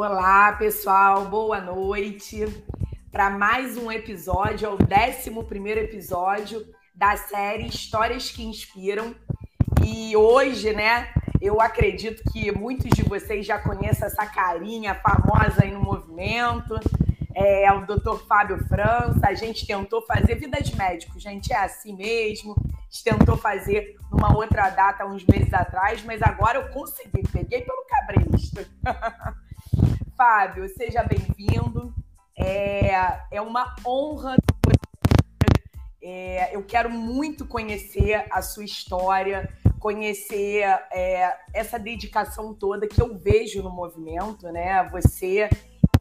Olá, pessoal, boa noite. Para mais um episódio, é o 11 episódio da série Histórias que Inspiram. E hoje, né, eu acredito que muitos de vocês já conhecem essa carinha famosa aí no movimento. É o Dr. Fábio França. A gente tentou fazer vida de médico, gente, é assim mesmo. A gente tentou fazer numa outra data uns meses atrás, mas agora eu consegui, peguei pelo cabresto. Fábio, seja bem-vindo. É, é uma honra. É, eu quero muito conhecer a sua história, conhecer é, essa dedicação toda que eu vejo no movimento, né? Você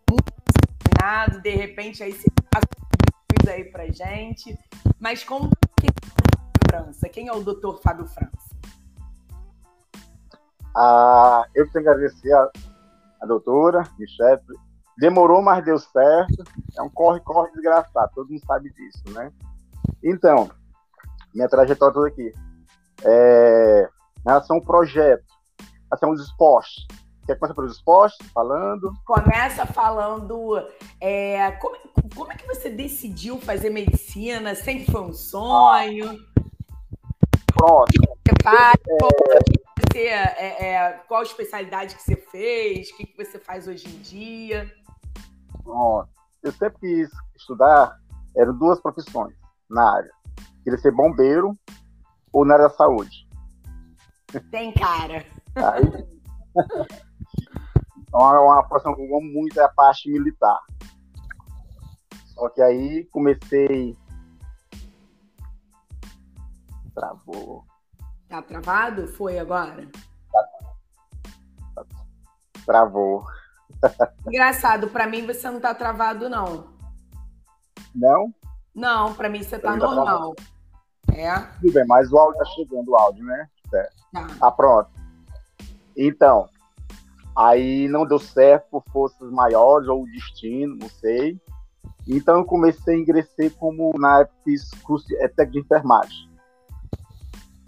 muito disciplinado, de repente aí você passa aí pra gente. Mas como quem é França? Quem é o doutor Fábio França? Ah, eu tenho que agradecer a a doutora, Michelle. Demorou, mas deu certo. É um corre-corre desgraçado, todo mundo sabe disso, né? Então, minha trajetória toda aqui. É, em relação ao projeto, relação aos esportes. Quer começar pelos esportes, falando? Começa falando é, como, como, é que você decidiu fazer medicina? Sempre foi um sonho? Pronto. Faz, é você, é, é, qual especialidade que você fez, o que, que você faz hoje em dia? Bom, eu sempre quis estudar, eram duas profissões na área. Queria ser bombeiro ou na área da saúde. Tem cara. Aí, então, é uma profissão que eu amo muito é a parte militar. Só que aí comecei. Travou. Tá travado? Foi agora? Travou. Engraçado, para mim você não tá travado, não. Não? Não, para mim você tá normal. Tá é. Tudo bem, mas o áudio tá chegando, o áudio, né? É. Tá. Ah, pronto. Então, aí não deu certo por forças maiores ou o destino, não sei. Então eu comecei a ingressar como na época fiz curso de, é, técnico de enfermagem.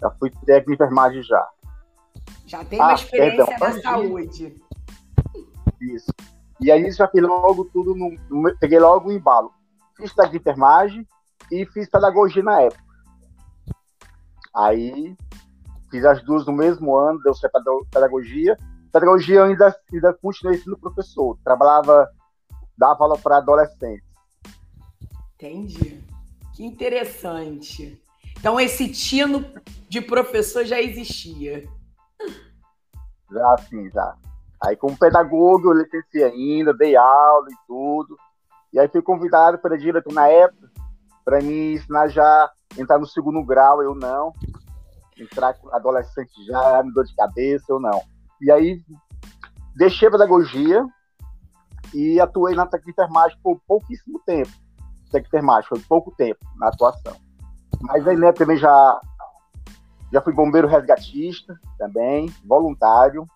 Já fui técnico de enfermagem já. Já tem uma ah, experiência perdão, na saúde. Isso. E aí já fiz logo tudo, no, no, peguei logo o embalo. Fiz técnico de enfermagem e fiz pedagogia na época. Aí fiz as duas no mesmo ano, deu certo pedagogia. Pedagogia eu ainda, ainda continuei sendo professor. Trabalhava, dava aula para adolescentes. Entendi. Que interessante. Então, esse tino de professor já existia. Já, sim, já. Aí, como pedagogo, eu licenciei ainda, dei aula e tudo. E aí, fui convidado pela diretora na época para me ensinar já entrar no segundo grau, eu não. Entrar com adolescente já, me dor de cabeça, eu não. E aí, deixei a pedagogia e atuei na técnica enfermagem por pouquíssimo tempo. Técnica enfermagem, foi pouco tempo na atuação. Mas aí, né, também já, já fui bombeiro resgatista também, voluntário.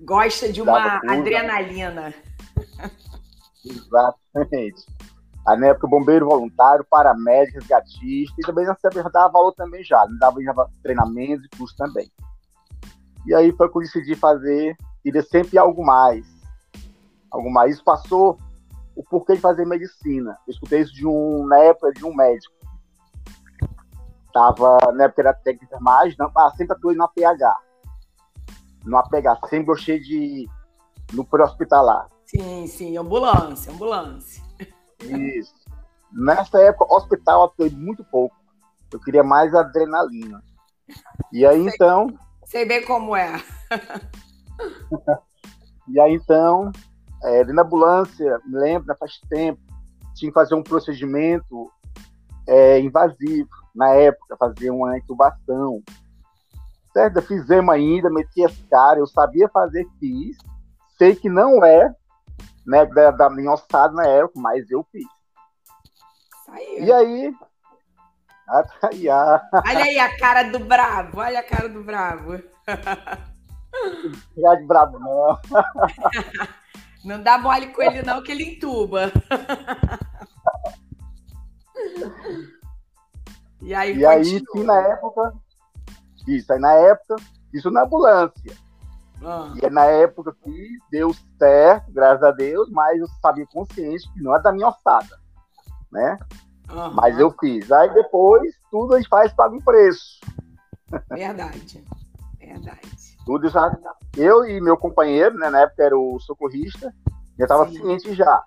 Gosta de uma adrenalina. Exatamente. Aí, na época, bombeiro voluntário, paramédico, resgatista, e também nessa época já dava valor também já, me dava treinamento e curso também. E aí foi que eu decidi fazer, queria sempre algo mais. Algo mais. Isso passou o porquê de fazer medicina. Eu escutei isso de um, na época de um médico. Tava na época era técnica de enfermagem, não, ah, sempre atuei no APH. No APH, sempre gostei de no pré-hospitalar. Sim, sim, ambulância, ambulância. Isso. Nessa época, hospital atuei muito pouco. Eu queria mais adrenalina. E aí, sei, então... Sei bem como é. e aí, então, é, na ambulância, me lembro, né, faz tempo, tinha que fazer um procedimento é, invasivo na época, fazer uma intubação. Certo? Fizemos ainda, meti as caras, eu sabia fazer, fiz. Sei que não é né, da, da minha ossada na época, mas eu fiz. Aí. E aí? Olha aí a cara do bravo, olha a cara do bravo. Não de bravo, não. Não dá mole com ele, não, que ele entuba. E aí, e aí sim, na época, isso aí na época, isso na ambulância. Ah. E é na época que deu certo, graças a Deus, mas eu sabia consciente que não é da minha ossada, né? Uhum. Mas eu fiz. Aí depois, tudo a gente faz paga um preço. Verdade. Verdade. Tudo já. Eu e meu companheiro, né, na época era o socorrista, já estava ciente já.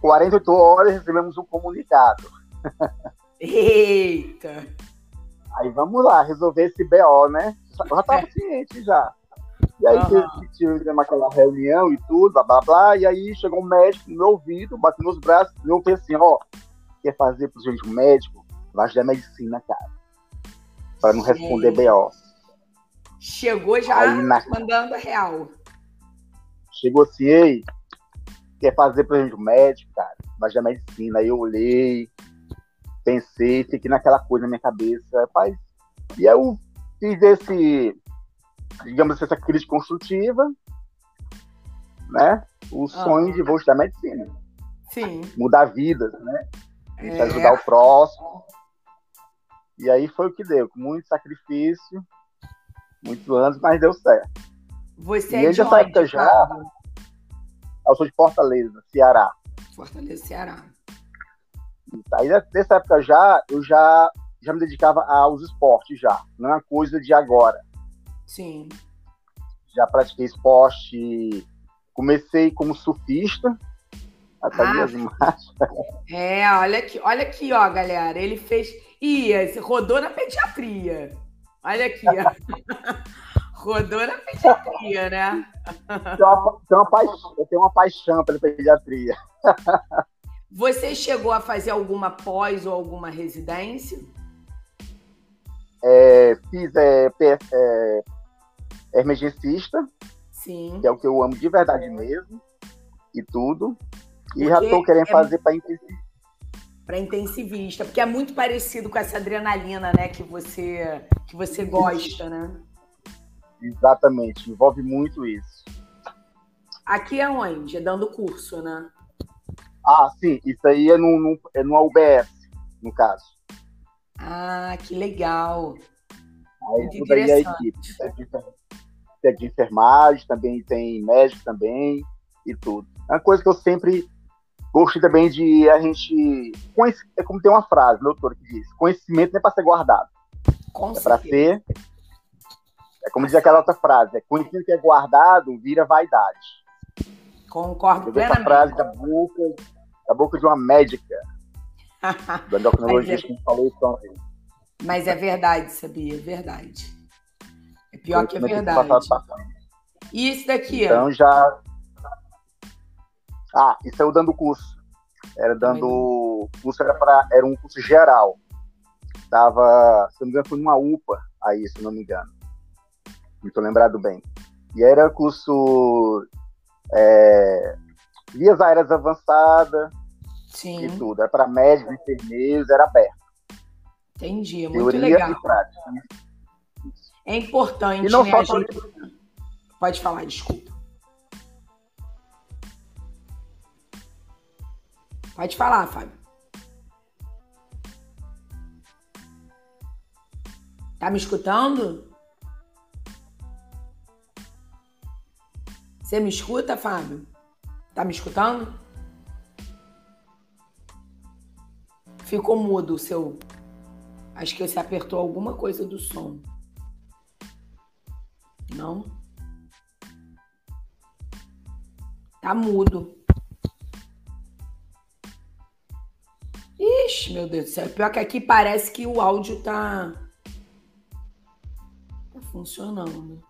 48 horas recebemos um comunicado. Eita! Aí vamos lá, resolver esse BO, né? Eu já estava é. ciente já. E aí uhum. tivemos aquela reunião e tudo, blá blá blá, e aí chegou um médico no meu ouvido, bateu nos braços, e eu pensei assim, ó, quer fazer pro gente um médico? Vai estudar medicina, cara. Para não responder BO. Chegou já na... mandando a real. Chegou assim, ei, quer fazer pra gente um médico, cara? Mas da medicina. Aí eu olhei, pensei, fiquei naquela coisa na minha cabeça, rapaz. E aí eu fiz esse, digamos assim, essa crise construtiva, né? O sonho de vou estudar medicina. Sim. Mudar vidas, né? É. Ajudar o próximo. E aí foi o que deu, com muito sacrifício, muitos anos, mas deu certo. Você e é de onde, já, eu sou de Fortaleza, Ceará. Fortaleza, Ceará. Aí nessa época já, eu já, já me dedicava aos esportes já, não é uma coisa de agora. Sim. Já pratiquei esporte, comecei como surfista, até ah, imagens. É, olha aqui, olha aqui, ó, galera, ele fez, ia, rodou na pediatria. Olha aqui, ó. rodou na pediatria, né? Tem uma, tem uma paixão, eu tenho uma paixão pela pediatria. Você chegou a fazer alguma pós ou alguma residência? É, fiz é, é, emergencista, Sim. que é o que eu amo de verdade mesmo, e tudo. E porque já estou querendo é... fazer para intensivista. Para intensivista, porque é muito parecido com essa adrenalina, né, que você que você gosta, né? Exatamente, envolve muito isso. Aqui é onde? É dando curso, né? Ah, sim, isso aí é no, no, é no UBS, no caso. Ah, que legal. Aí tudo aí é a equipe. Tem de enfermagem, também tem médico também e tudo. É uma coisa que eu sempre gostei também de a gente. É como tem uma frase, meu doutor, que diz: conhecimento não é para ser guardado. Com é para ser. É como diz aquela outra frase: é conhecimento que é guardado vira vaidade. Concordo Eu plenamente. essa frase da boca, da boca de uma médica, da endocrinologista é... que falou isso ontem. Mas é verdade, sabia? É verdade. É pior que é verdade. E isso daqui? Então já... Ah, isso é o dando curso. Era dando... curso era, pra... era um curso geral. Tava, se não me engano, foi numa UPA aí, se não me engano. Muito lembrado bem. E era curso é, vias aéreas avançadas Sim. e tudo. Era para médicos, enfermeiros, era aberto. Entendi, é muito Teoria legal. E prática. É importante, e não né, só gente... Pode falar, desculpa. Pode falar, Fábio. Tá me escutando? Você me escuta, Fábio? Tá me escutando? Ficou mudo o seu. Acho que você apertou alguma coisa do som. Não? Tá mudo. Meu Deus do céu. Pior que aqui parece que o áudio tá. Tá funcionando.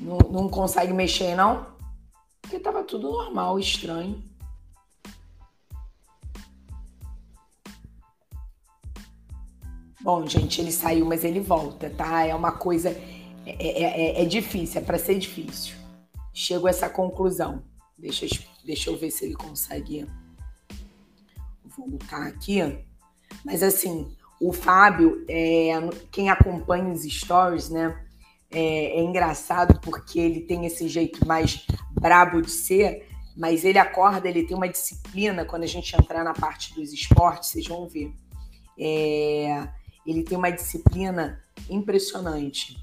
Não, não consegue mexer, não? Porque tava tudo normal, estranho. Bom, gente, ele saiu, mas ele volta, tá? É uma coisa. É, é, é, é difícil, é para ser difícil. Chego a essa conclusão. Deixa, deixa eu ver se ele consegue voltar aqui. Mas assim, o Fábio, é, quem acompanha os stories, né? é, é engraçado porque ele tem esse jeito mais brabo de ser, mas ele acorda, ele tem uma disciplina quando a gente entrar na parte dos esportes, vocês vão ver. É, ele tem uma disciplina impressionante.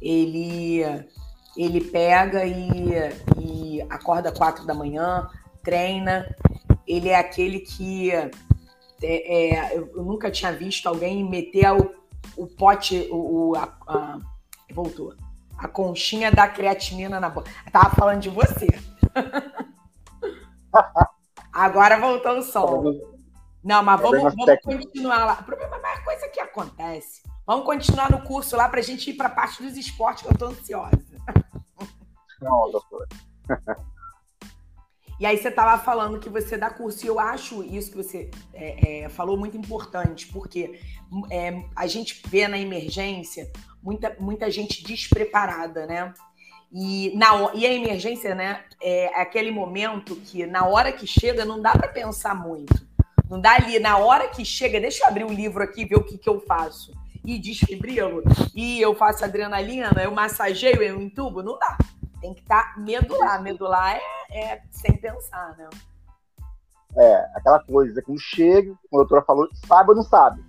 Ele ele pega e, e acorda quatro da manhã, treina. Ele é aquele que é, é, eu nunca tinha visto alguém meter o, o pote, o, o a, a, voltou, a conchinha da creatinina na boca. tava falando de você. Agora voltou o som. Não, mas vamos, vamos continuar lá. O problema é a coisa que acontece. Vamos continuar no curso lá para a gente ir para a parte dos esportes, que eu estou ansiosa. Não, doutor. E aí você estava falando que você dá curso, e eu acho isso que você é, é, falou muito importante, porque é, a gente vê na emergência muita, muita gente despreparada, né? E, na, e a emergência, né, é aquele momento que na hora que chega não dá para pensar muito. Não dá ali, na hora que chega, deixa eu abrir o um livro aqui e ver o que, que eu faço. E desfibrilo, e eu faço adrenalina, eu massageio, eu entubo, não dá. Tem que estar tá medular. Medular é, é sem pensar, né? É, aquela coisa, quando chega, como a doutora falou, sabe ou não sabe.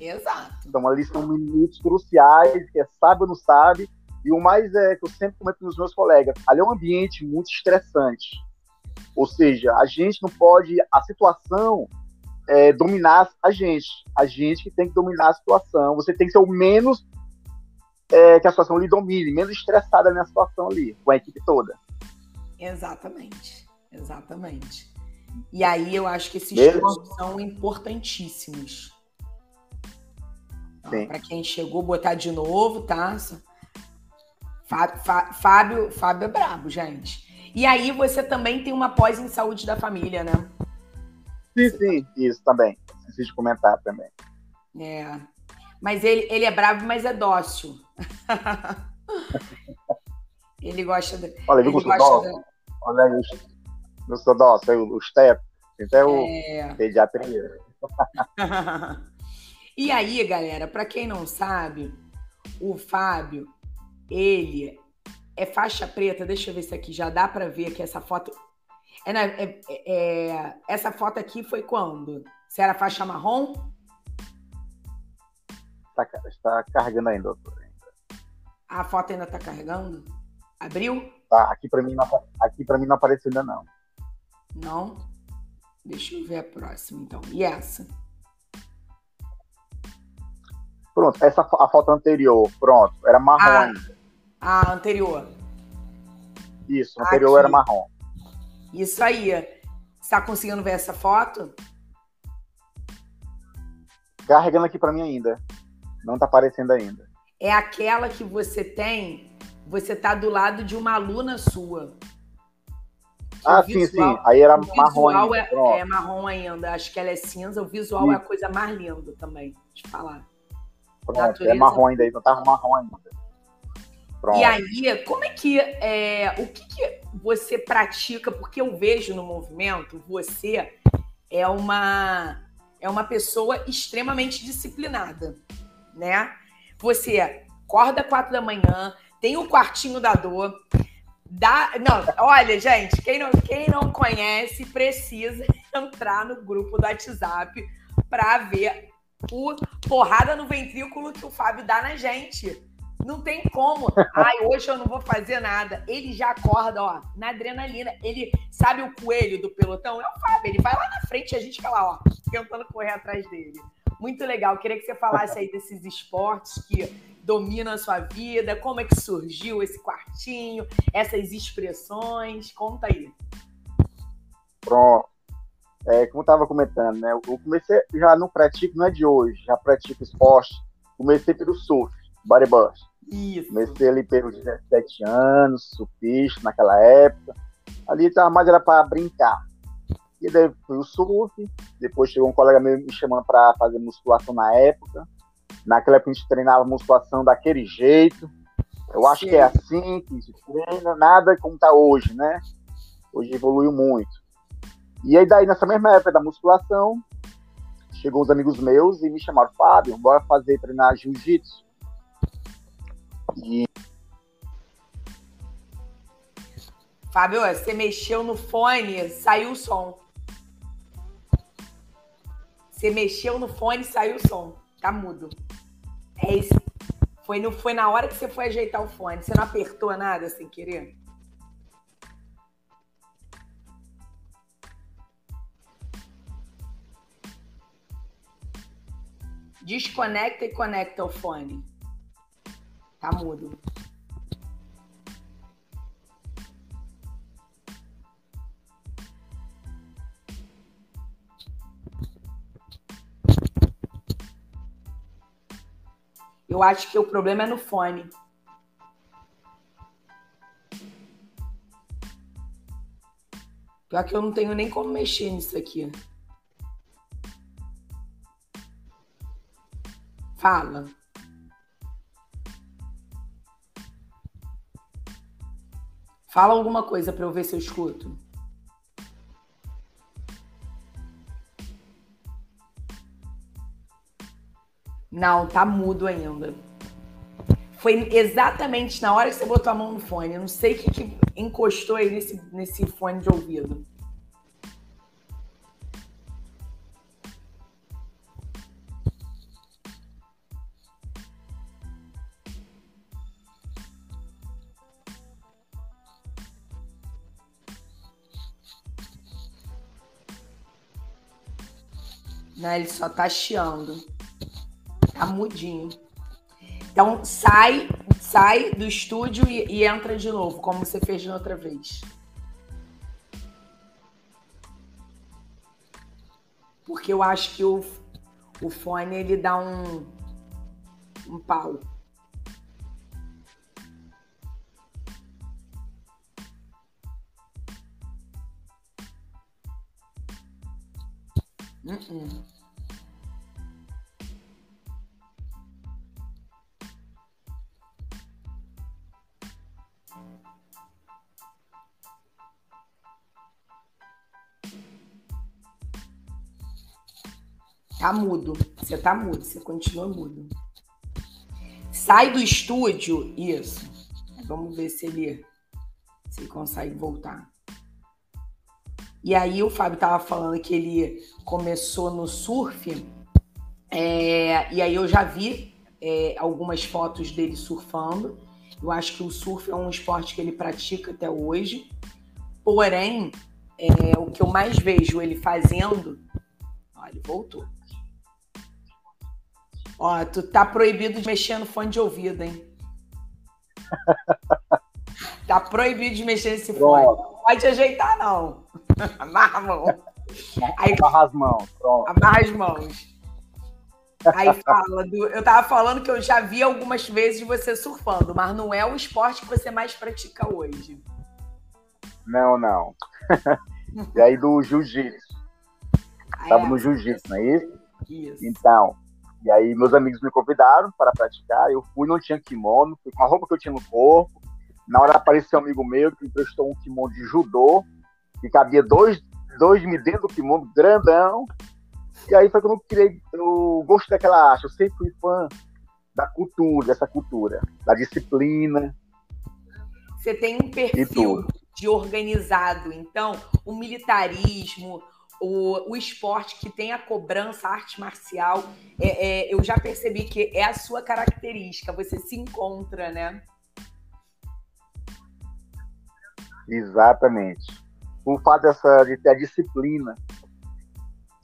Exato. Então, ali são minutos cruciais, que é sabe ou não sabe, e o mais é que eu sempre comento com os meus colegas, ali é um ambiente muito estressante. Ou seja, a gente não pode, a situação é, dominar a gente. A gente que tem que dominar a situação. Você tem que ser o menos é, que a situação lhe domine, menos estressada na situação ali, com a equipe toda. Exatamente, exatamente. E aí eu acho que esses Mesmo? são importantíssimos. Para quem chegou, botar de novo, tá? Fábio, Fábio é brabo, gente. E aí você também tem uma pós em saúde da família, né? Sim, sim, isso também. Preciso comentar também. É. Mas ele, ele é bravo, mas é dócil. ele gosta de. Olha, ele gosta dócil. De... Olha aí, eu sou dócil, o step. Até o é... pediatria. e aí, galera, para quem não sabe, o Fábio, ele é faixa preta. Deixa eu ver se aqui já dá para ver que essa foto. É, é, é, é, essa foto aqui foi quando? Você era faixa marrom? Está, está carregando ainda, doutor. A foto ainda está carregando? Abriu? Tá, aqui para mim, não, aqui mim não apareceu ainda não. Não? Deixa eu ver a próxima, então. E essa? Pronto, essa a foto anterior, pronto, era marrom ah, ainda. A anterior. Isso, a anterior aqui. era marrom. Isso aí. Você tá conseguindo ver essa foto? Carregando aqui para mim ainda. Não está aparecendo ainda. É aquela que você tem, você tá do lado de uma aluna sua. Ah, sim, visual, sim. Aí era marrom ainda. É, é, marrom ainda. Acho que ela é cinza. O visual sim. é a coisa mais linda também, de falar. Pronto, é Natureza. é marrom ainda, aí não tá marrom ainda. Pronto. E aí, como é que é, o que, que, você pratica? Porque eu vejo no movimento você é uma é uma pessoa extremamente disciplinada né? Você acorda quatro da manhã, tem o quartinho da dor, dá. Não, olha, gente, quem não, quem não conhece precisa entrar no grupo do WhatsApp para ver o porrada no ventrículo que o Fábio dá na gente. Não tem como. Ai, hoje eu não vou fazer nada. Ele já acorda, ó, na adrenalina. Ele sabe o coelho do pelotão? É o Fábio. Ele vai lá na frente e a gente fica lá, ó, tentando correr atrás dele. Muito legal. Queria que você falasse aí desses esportes que dominam a sua vida, como é que surgiu esse quartinho, essas expressões. Conta aí. Pronto. É, como eu estava comentando, né? Eu comecei já não pratico, não é de hoje, já pratico esporte. Comecei pelo surf, bodyboard. Isso. Comecei ali pelos 17 anos, surfista naquela época. Ali tava mais era para brincar. E daí fui o surf, depois chegou um colega meu me chamando para fazer musculação na época. Naquela época a gente treinava musculação daquele jeito. Eu acho Sim. que é assim que se treina, nada como tá hoje, né? Hoje evoluiu muito. E aí daí nessa mesma época da musculação, chegou uns amigos meus e me chamaram, Fábio, bora fazer treinar jiu-jitsu. Fábio, você mexeu no fone, saiu o som. Você mexeu no fone, saiu o som. Tá mudo. É isso. Foi, no, foi na hora que você foi ajeitar o fone. Você não apertou nada sem querer? Desconecta e conecta o fone. Tá mudo. Eu acho que o problema é no fone. Pior que eu não tenho nem como mexer nisso aqui. Fala. Fala alguma coisa para eu ver se eu escuto. Não, tá mudo ainda. Foi exatamente na hora que você botou a mão no fone. Eu não sei o que, que encostou aí nesse, nesse fone de ouvido. Não, ele só tá chiando. Tá mudinho. Então sai, sai do estúdio e, e entra de novo, como você fez na outra vez. Porque eu acho que o, o fone ele dá um, um pau. Uh -uh. Tá mudo. Você tá mudo, você continua mudo. Sai do estúdio. Isso. Vamos ver se ele, se ele consegue voltar. E aí o Fábio tava falando que ele começou no surf. É, e aí eu já vi é, algumas fotos dele surfando. Eu acho que o surf é um esporte que ele pratica até hoje. Porém, é, o que eu mais vejo ele fazendo. Olha, ele voltou. Ó, tu tá proibido de mexer no fone de ouvido, hein? tá proibido de mexer nesse fone. Não pode ajeitar, não. Amarra a mão. Aí, amarra as mãos, pronto. Amarra as mãos. Aí fala, do, eu tava falando que eu já vi algumas vezes você surfando, mas não é o esporte que você mais pratica hoje. Não, não. e aí do jiu-jitsu. Tava é, no jiu-jitsu, não é isso? Isso. Então, e aí meus amigos me convidaram para praticar, eu fui, não tinha kimono, fui com a roupa que eu tinha no corpo. Na hora apareceu um amigo meu que emprestou um kimono de judô, que cabia dois, dois me dentro do kimono, grandão. E aí foi quando eu criei, eu gostei daquela arte, eu sempre fui fã da cultura, dessa cultura, da disciplina. Você tem um perfil de organizado, então o militarismo, o, o esporte que tem a cobrança, a arte marcial, é, é, eu já percebi que é a sua característica, você se encontra, né? Exatamente. O fato dessa, de ter a disciplina,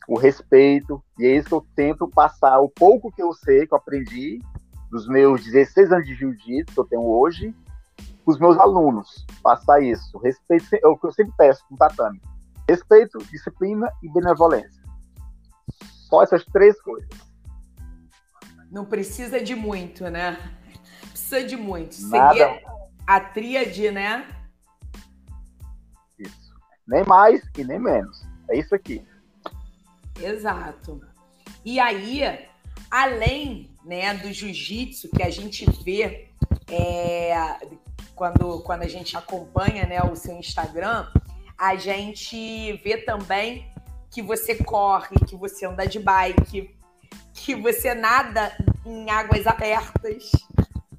o respeito, e é isso que eu tento passar, o pouco que eu sei, que eu aprendi, dos meus 16 anos de jiu-jitsu que eu tenho hoje, os meus alunos, passar isso. Respeito, é o que eu sempre peço no tatame Respeito, disciplina e benevolência. Só essas três coisas. Não precisa de muito, né? Precisa de muito. Nada. Seguir a tríade, né? Isso. Nem mais e nem menos. É isso aqui. Exato. E aí, além né, do jiu-jitsu que a gente vê é, quando, quando a gente acompanha né, o seu Instagram, a gente vê também que você corre, que você anda de bike, que você nada em águas abertas.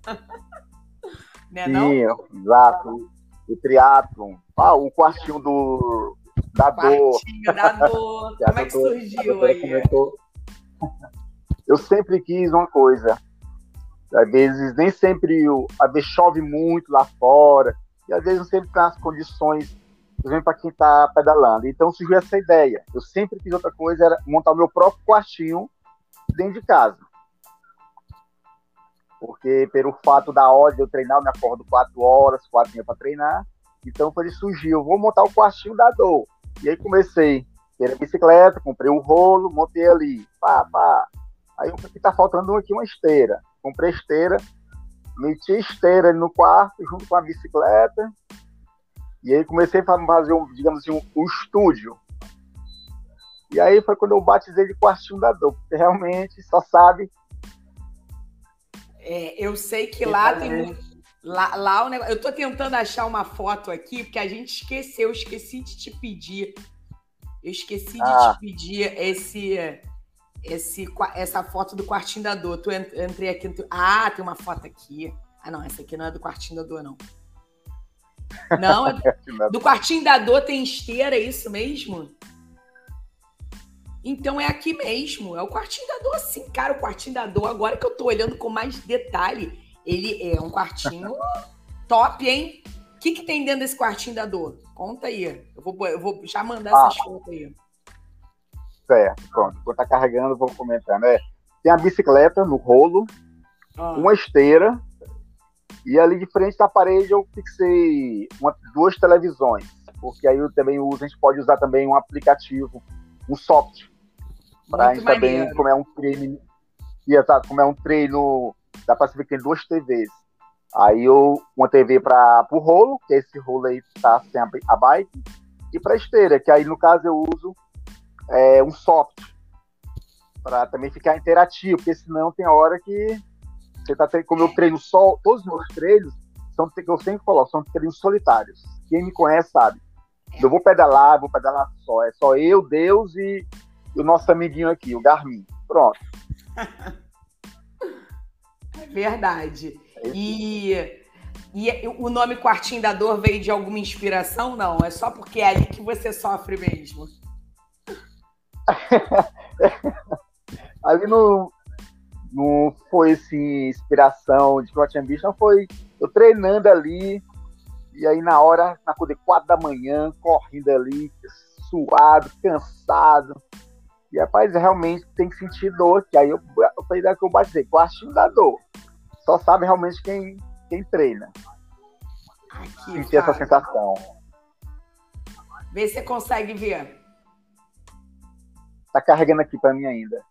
né, Sim, não? exato. O triatlon. Ah, o quartinho do, da quartinho dor. da dor. Como é que surgiu aí? Comentou, eu sempre quis uma coisa. Às vezes, nem sempre, às vezes chove muito lá fora, e às vezes não sempre tem as condições, exemplo, para quem está pedalando. Então surgiu essa ideia. Eu sempre quis outra coisa, era montar o meu próprio quartinho dentro de casa. Porque pelo fato da hora de eu treinar, eu me acordo quatro horas, quatro dias para treinar. Então, quando ele surgiu, vou montar o quartinho da dor. E aí comecei ter bicicleta, comprei um rolo, montei ali, pá, pá. Aí o que tá faltando aqui uma esteira. Comprei esteira, meti esteira no quarto junto com a bicicleta. E aí comecei a fazer, um, digamos assim, um, um estúdio. E aí foi quando eu batizei de quartinho da dor, porque realmente só sabe. É, eu sei que lá tem. Lá, lá o negócio. Eu tô tentando achar uma foto aqui, porque a gente esqueceu, eu esqueci de te pedir. Eu esqueci ah. de te pedir esse esse, essa foto do quartinho da dor. Tu entrei aqui. Tu, ah, tem uma foto aqui. Ah, não, essa aqui não é do quartinho da dor, não. Não, do quartinho da dor tem esteira, é isso mesmo? Então é aqui mesmo, é o quartinho da dor, sim, cara, o quartinho da dor. Agora que eu tô olhando com mais detalhe, ele é um quartinho top, hein? O que, que tem dentro desse quartinho da dor? Conta aí. Eu vou, eu vou já mandar ah. essas fotos aí. Certo, pronto. Enquanto tá carregando, vou comentando. É, tem a bicicleta no rolo, ah. uma esteira, e ali de frente da parede eu fixei uma, duas televisões, porque aí eu também uso, a gente pode usar também um aplicativo, um software, para a gente maneiro. também, como é um treino, e exato, como é um treino, dá para se ver que tem duas TVs. Aí eu, uma TV para o rolo, que esse rolo aí tá sem a, bike, e para esteira, que aí no caso eu uso é, um software para também ficar interativo, porque senão tem hora que você tá como eu treino só, todos os meus treinos são que eu sempre coloco, são treinos solitários. Quem me conhece sabe. Eu vou pedalar, vou pedalar só, é só eu, Deus e, o nosso amiguinho aqui, o Garmin. Pronto. É verdade. É e, e o nome Quartinho da Dor veio de alguma inspiração? Não, é só porque é ali que você sofre mesmo. ali não, não foi assim, inspiração de que eu tinha visto, não foi eu treinando ali, e aí na hora, na coisa de quatro da manhã, correndo ali, suado, cansado. E rapaz, realmente tem que sentir dor, que aí eu, eu falei da que eu batizei, quartinho da dor. Só sabe realmente quem, quem treina. Aqui, sentir essa sensação. Vê se você consegue ver. Tá carregando aqui para mim ainda.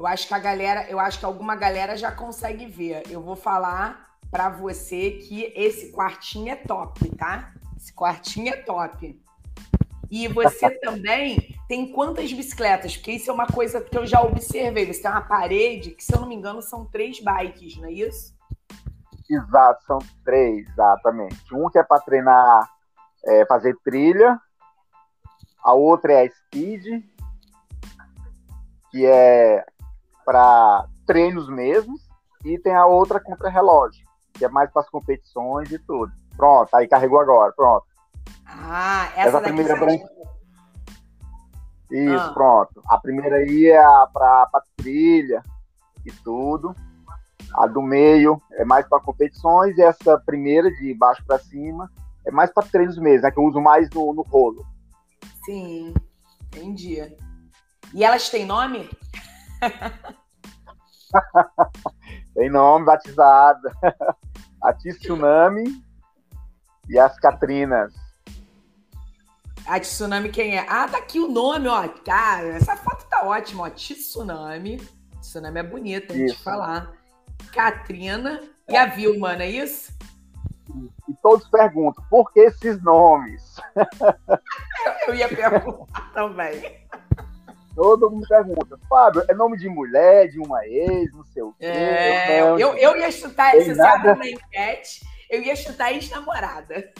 Eu acho que a galera, eu acho que alguma galera já consegue ver. Eu vou falar para você que esse quartinho é top, tá? Esse quartinho é top. E você também tem quantas bicicletas? Porque isso é uma coisa que eu já observei. Você tem uma parede que, se eu não me engano, são três bikes, não é isso? Exato, são três, exatamente. Um que é para treinar, é, fazer trilha, a outra é a speed, que é para treinos mesmos, e tem a outra contra-relógio, que é mais para as competições e tudo. Pronto, aí carregou agora, pronto. Ah, essa, essa primeira branca. Isso, ah. pronto. A primeira aí é para trilha e tudo. A do meio é mais para competições e essa primeira de baixo para cima é mais para treinos mesmo, né? Que eu uso mais no, no rolo. Sim, entendi. E elas têm nome? Tem nome batizada. A Tsunami e as Catrinas. A Tsunami quem é? Ah, tá aqui o nome, ó. Cara, essa foto tá ótima, ó. Tsunami. Tsunami é bonita, gente falar. Katrina e a Vilma, não é isso? E todos perguntam, por que esses nomes? Eu ia perguntar também. Todo mundo pergunta, Fábio, é nome de mulher, de uma ex, não sei o quê. É, eu, eu, eu ia chutar, se você abre uma enquete, eu ia chutar ex-namorada.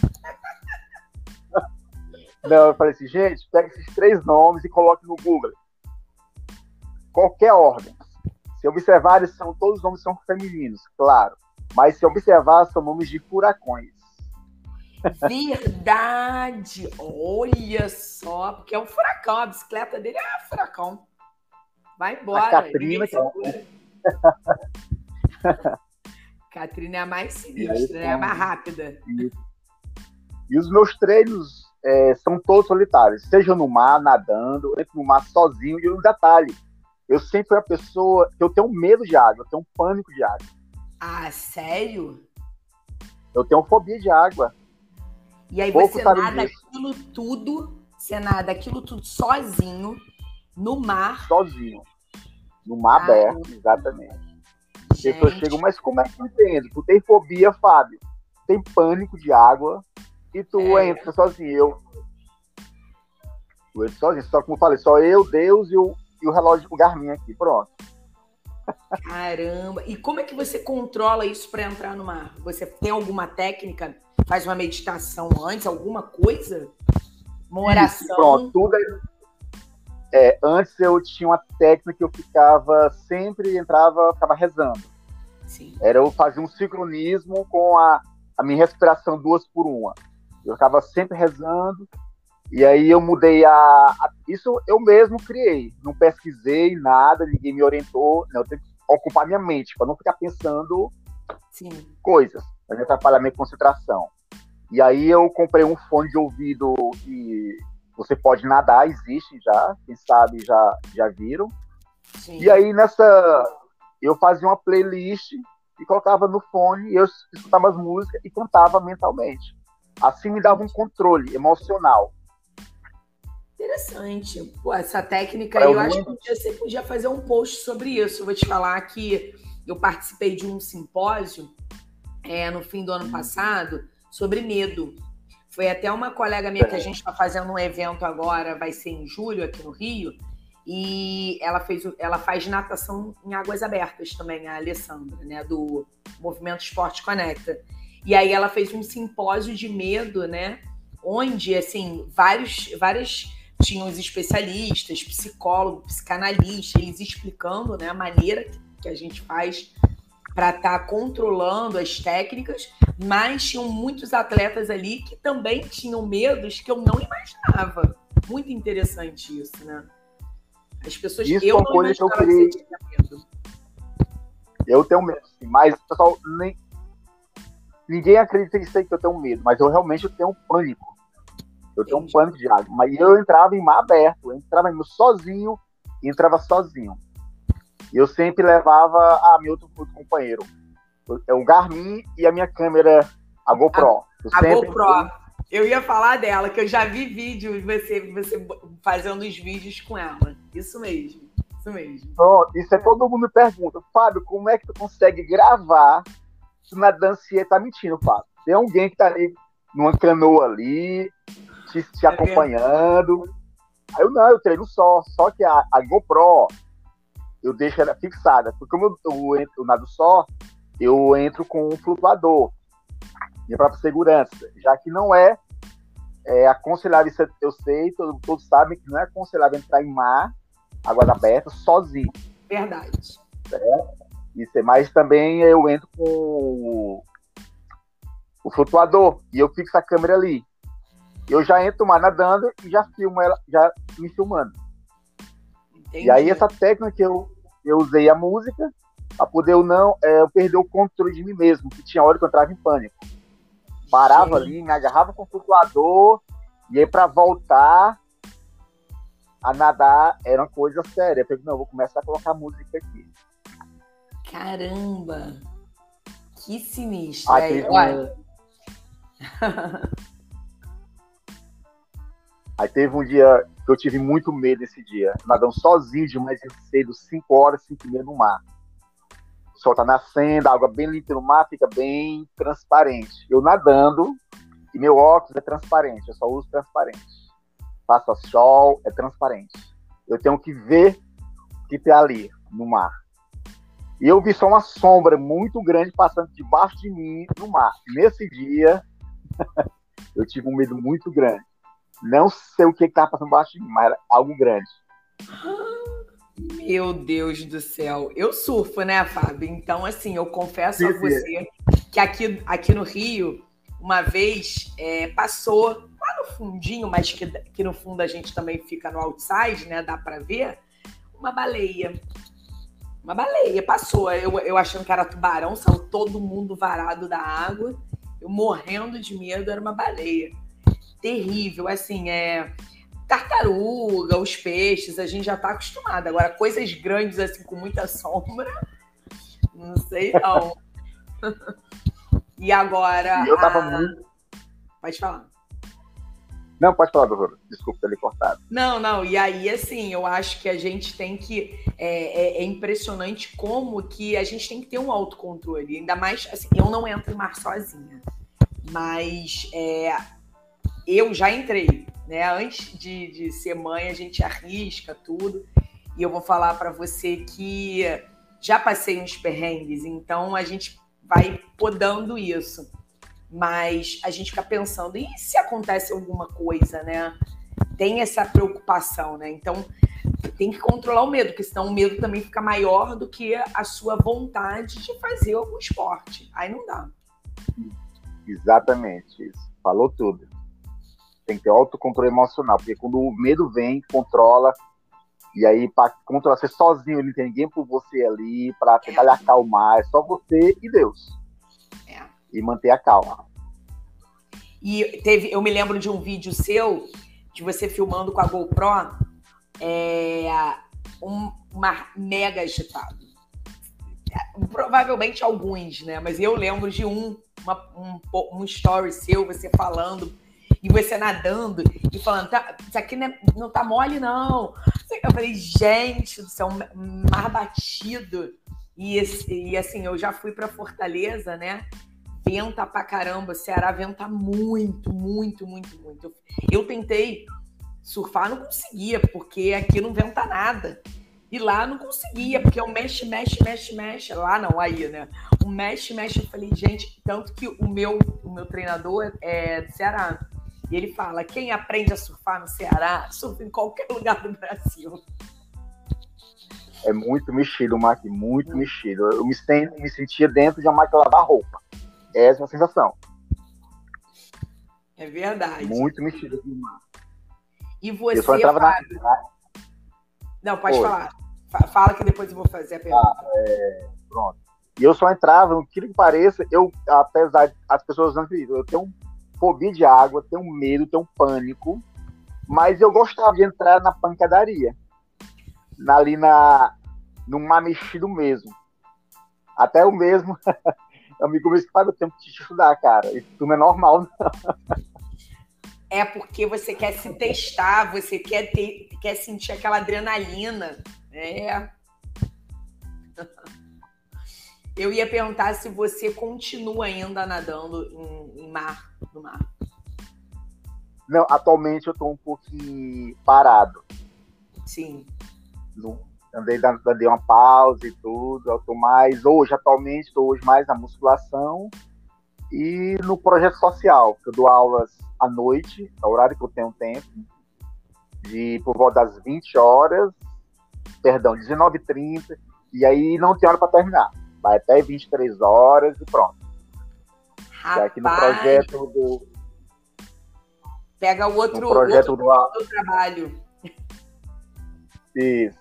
Não, eu falei assim, gente, pega esses três nomes e coloque no Google. Qualquer ordem. Se observar, são, todos os nomes são femininos, claro. Mas se observar, são nomes de furacões. Verdade! Olha só, porque é um furacão, a bicicleta dele é um furacão. Vai embora. A Catrina, que é... Catrina é a mais sinistra, é a mais rápida. E os meus treinos é, são todos solitários, seja no mar, nadando, entro no mar sozinho. E um detalhe, eu sempre fui a pessoa que eu tenho medo de água, eu tenho um pânico de água. Ah, sério? Eu tenho fobia de água. E aí Pouco você nada disso. aquilo tudo, você nada aquilo tudo sozinho, no mar. Sozinho. No mar ah, aberto, exatamente. As pessoas chegam, mas como é que tu entende? Tu tem fobia, Fábio. Tem pânico de água e tu é. entra sozinho. Eu. Tu entra sozinho. Só como eu falei, só eu, Deus e o, e o relógio do Garmin aqui. Pronto. Caramba! E como é que você controla isso para entrar no mar? Você tem alguma técnica? Faz uma meditação antes, alguma coisa? Uma oração? Isso, pronto, tudo é... é, antes eu tinha uma técnica que eu ficava sempre entrava, ficava rezando. Sim. Era eu fazer um sincronismo com a, a minha respiração duas por uma. Eu ficava sempre rezando e aí eu mudei a, a, Isso eu mesmo criei. Não pesquisei nada, ninguém me orientou. Não, eu tenho que ocupar minha mente, para não ficar pensando Sim. coisas, para não atrapalhar minha concentração. E aí eu comprei um fone de ouvido que você pode nadar, existe já, quem sabe já, já viram. Sim. E aí nessa. Eu fazia uma playlist e colocava no fone, e eu escutava as músicas e cantava mentalmente. Assim me dava um controle emocional. Interessante. Pô, essa técnica aí, eu acho que você podia fazer um post sobre isso. Eu vou te falar que eu participei de um simpósio é, no fim do ano passado sobre medo. Foi até uma colega minha que a gente está fazendo um evento agora, vai ser em julho aqui no Rio, e ela fez ela faz natação em águas abertas também, a Alessandra, né, do Movimento Esporte Conecta. E aí ela fez um simpósio de medo, né, onde assim, vários várias tinham os especialistas, psicólogo, psicanalista, eles explicando né, a maneira que a gente faz para estar tá controlando as técnicas, mas tinham muitos atletas ali que também tinham medos que eu não imaginava. Muito interessante isso, né? As pessoas isso eu não imaginava que eu queria... medo. Eu tenho medo, sim, mas pessoal, nem... ninguém acredita que eu tenho medo, mas eu realmente tenho pânico. Eu tenho um pânico de água. Mas eu entrava em mar aberto, eu entrava sozinho e entrava sozinho. E eu sempre levava a meu outro companheiro. É o Garmin e a minha câmera, a GoPro. A, a GoPro. Eu ia falar dela, que eu já vi vídeo de você, você fazendo os vídeos com ela. Isso mesmo. Isso mesmo. Pronto, isso é todo mundo me pergunta, Fábio, como é que tu consegue gravar se na dancinha tá mentindo, Fábio? Tem alguém que tá ali numa canoa ali, te, te é acompanhando. Aí eu não, eu treino só. Só que a, a GoPro eu deixo ela fixada. Porque como eu, eu, eu nado só, eu entro com um flutuador. Minha própria segurança. Já que não é, é aconselhável, isso eu sei, todos, todos sabem que não é aconselhável entrar em mar, águas abertas, sozinho. Verdade. É, isso é, mas também eu entro com o, o flutuador e eu fixo a câmera ali eu já entro mais nadando e já filmo ela, já me filmando. Entendi. E aí essa técnica que eu, eu usei a música para poder eu não é, eu perder o controle de mim mesmo, que tinha hora que eu entrava em pânico. Parava Sim. ali, me agarrava com o flutuador e aí para voltar a nadar era uma coisa séria. Eu falei, não, eu vou começar a colocar música aqui. Caramba! Que sinistro. Aí, olha. Aí teve um dia que eu tive muito medo esse dia, nadando sozinho de mais cedo, 5 horas, 5 e meia no mar. O sol tá nascendo, a água bem limpa no mar, fica bem transparente. Eu nadando, e meu óculos é transparente, eu só uso transparente. Passa sol, é transparente. Eu tenho que ver o que tem ali, no mar. E eu vi só uma sombra muito grande passando debaixo de mim no mar. Nesse dia, eu tive um medo muito grande. Não sei o que estava passando baixo de mim, mas era algo grande. Meu Deus do céu. Eu surfo, né, Fábio? Então, assim, eu confesso sim, a você que aqui, aqui no Rio, uma vez é, passou lá no fundinho, mas que, que no fundo a gente também fica no outside, né? Dá para ver. uma baleia. Uma baleia, passou. Eu, eu achando que era tubarão, saiu todo mundo varado da água. Eu morrendo de medo, era uma baleia. Terrível, assim, é. Tartaruga, os peixes, a gente já tá acostumado. Agora, coisas grandes, assim, com muita sombra, não sei não. e agora. Eu tava a... muito. Pode falar. Não, pode falar, doutora. Desculpa ter cortado. Não, não. E aí, assim, eu acho que a gente tem que. É, é, é, impressionante como que a gente tem que ter um autocontrole. Ainda mais, assim, eu não entro em mar sozinha. Mas é, eu já entrei, né? Antes de, de ser mãe, a gente arrisca tudo. E eu vou falar para você que já passei uns perrengues, então a gente vai podando isso mas a gente fica pensando, e se acontece alguma coisa, né? Tem essa preocupação, né? Então tem que controlar o medo, porque senão o medo também fica maior do que a sua vontade de fazer algum esporte. Aí não dá. Exatamente isso. Falou tudo. Tem que ter autocontrole emocional, porque quando o medo vem, controla. E aí, para controlar você sozinho, não tem ninguém por você ali, para tentar é. lhe acalmar, é só você e Deus e manter a calma. E teve, eu me lembro de um vídeo seu, de você filmando com a GoPro, é, um mar mega agitado. Provavelmente alguns, né? Mas eu lembro de um, uma, um, um story seu, você falando, e você nadando, e falando, tá, isso aqui não, é, não tá mole, não. Eu falei, gente do céu, mar batido. E, e assim, eu já fui para Fortaleza, né? venta pra caramba. Ceará venta muito, muito, muito, muito. Eu tentei surfar, não conseguia, porque aqui não venta nada. E lá não conseguia, porque eu mexe, mexe, mexe, mexe. Lá não, aí, né? O mexe, mexe. Eu falei, gente, tanto que o meu, o meu treinador é do Ceará. E ele fala: quem aprende a surfar no Ceará, surfa em qualquer lugar do Brasil. É muito mexido, Mark, muito mexido. Eu me, me sentia dentro de uma máquina lavar roupa. Essa é a sensação. É verdade. Muito mexida aqui no mar. E você, eu só entrava Fábio... na... Não, pode Oi. falar. Fala que depois eu vou fazer a pergunta. Ah, é... Pronto. E eu só entrava, no que pareça, eu, apesar de as pessoas não acreditam, eu tenho um fobia de água, tenho medo, tenho um pânico, mas eu gostava de entrar na pancadaria. Ali na, no mar mexido mesmo. Até o mesmo amigo meu faz o tempo de te estudar, cara. Isso não é normal, não. É porque você quer se testar, você quer ter, quer sentir aquela adrenalina. É. Eu ia perguntar se você continua ainda nadando em, em mar, no mar. Não, atualmente eu tô um pouquinho parado. Sim. No, andei dei uma pausa e tudo. Eu tô mais, hoje, atualmente, estou hoje mais na musculação e no projeto social, que eu dou aulas à noite, no horário que eu tenho tempo, de por volta das 20 horas, perdão, 19h30, e aí não tem hora para terminar. Vai até 23 horas e pronto. Rapaz, e aqui no projeto do. Pega o outro, projeto outro, do... outro trabalho. Isso.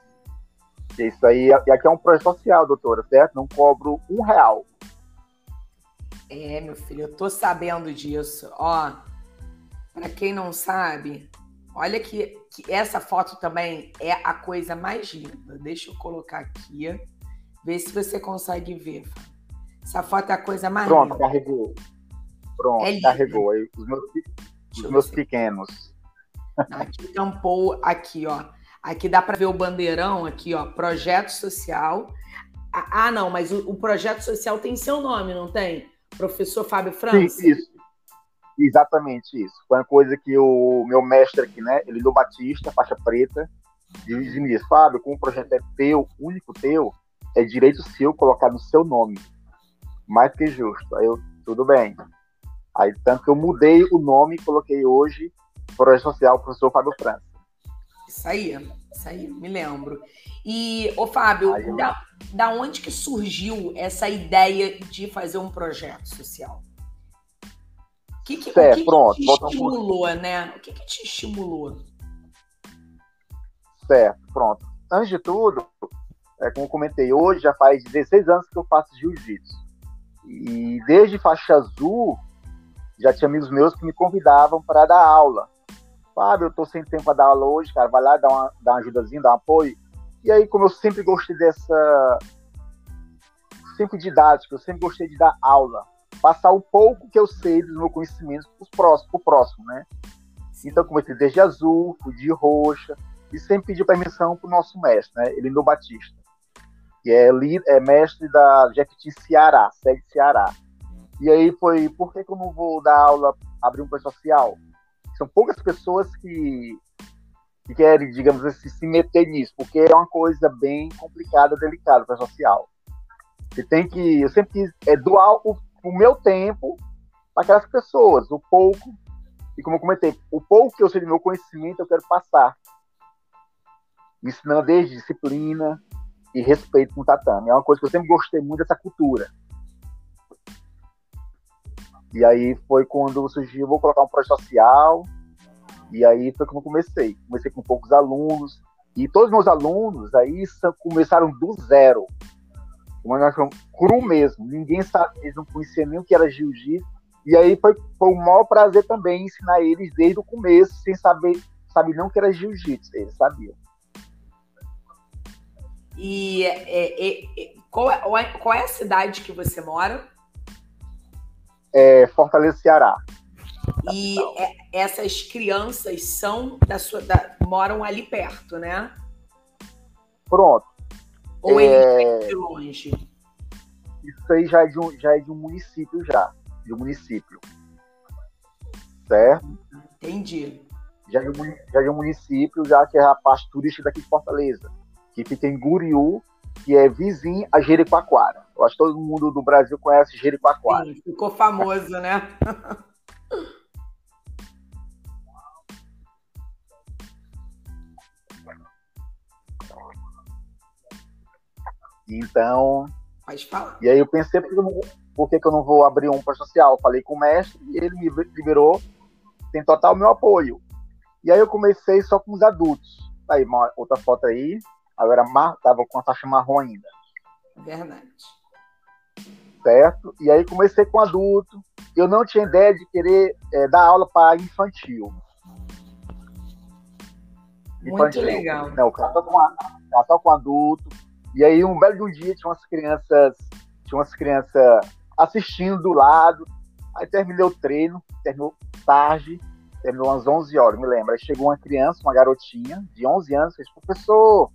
Isso aí, e aqui é um projeto social, doutora, certo? Não cobro um real. É, meu filho, eu tô sabendo disso. Ó, para quem não sabe, olha que, que essa foto também é a coisa mais linda. Deixa eu colocar aqui, ver se você consegue ver. Essa foto é a coisa mais Pronto, linda. Carregou. Pronto, é carregou. Aí, os meus, os meus pequenos. Aqui tampou, aqui, ó. Aqui dá para ver o bandeirão aqui, ó, projeto social. Ah, ah, não, mas o, o, projeto social tem seu nome, não tem? Professor Fábio França? Sim, isso. Exatamente isso. Foi uma coisa que o meu mestre aqui, né, ele do Batista, faixa preta, e me Fábio, como o projeto é teu, único teu, é direito seu colocar no seu nome. Mais que justo. Aí eu, tudo bem. Aí, tanto que eu mudei o nome e coloquei hoje Projeto Social Professor Fábio França. Isso aí, isso aí, me lembro. E, ô Fábio, Ai, da, da onde que surgiu essa ideia de fazer um projeto social? O que, que, certo, o que, pronto, que te estimulou, um né? O que, que te estimulou? Certo, pronto. antes de tudo, é, como eu comentei hoje, já faz 16 anos que eu faço jiu-jitsu. E desde faixa azul, já tinha amigos meus que me convidavam para dar aula. Fábio, eu tô sem tempo para dar aula hoje, cara, vai lá dar uma, dar uma ajudazinha, dar um apoio. E aí, como eu sempre gostei dessa. Sempre didático, eu sempre gostei de dar aula. Passar o pouco que eu sei dos meus conhecimentos para o próximo, próximo, né? Então, comecei desde azul, fui de roxa, e sempre pedi permissão para o nosso mestre, né? Elindo Batista, que é, é mestre da Jequiti Ceará, sede Ceará. E aí foi, por que, que eu não vou dar aula, abrir um curso social? São poucas pessoas que que querem, digamos assim, se meter nisso, porque é uma coisa bem complicada, delicada para social. Você tem que, eu sempre quis é, doar o, o meu tempo para aquelas pessoas, o pouco, e como eu comentei, o pouco que eu sei do meu conhecimento eu quero passar, ensinando desde disciplina e respeito com o tatame. É uma coisa que eu sempre gostei muito dessa cultura. E aí foi quando surgiu, vou colocar um projeto social, e aí foi como eu comecei. Comecei com poucos alunos. E todos os meus alunos aí começaram do zero. Uma cru mesmo. Ninguém sabe, eles não conheciam nem o que era jiu-jitsu. E aí foi, foi um maior prazer também ensinar eles desde o começo, sem saber, saber não que era jiu-jitsu. Eles sabiam. E é, é, é, qual, é, qual é a cidade que você mora? É Fortaleza, Ceará. E essas crianças são da sua. Da, moram ali perto, né? Pronto. Ou é... de longe? Isso aí já é, de um, já é de um município já. De um município. Certo? Entendi. Já é, de um, já é de um município, já que é a parte turística daqui de Fortaleza. Que fica em Guriú, que é vizinho a Jericoacoara. Eu acho que todo mundo do Brasil conhece Jericoacoara. Sim, ficou famoso, né? Então. Pode falar. E aí eu pensei, por que, eu não, por que, que eu não vou abrir um para social? Falei com o mestre e ele me liberou, tem total meu apoio. E aí eu comecei só com os adultos. Aí, uma, outra foto aí. Agora tava com a taxa marrom ainda. Verdade. Certo? E aí comecei com adulto. Eu não tinha ideia de querer é, dar aula para infantil. Muito infantil. legal. Não, só com, só com adulto e aí, um belo de um dia, tinha umas crianças, tinha umas crianças assistindo do lado. Aí terminei o treino, terminou tarde, terminou às 11 horas, me lembro. Aí chegou uma criança, uma garotinha de 11 anos, fez, professor,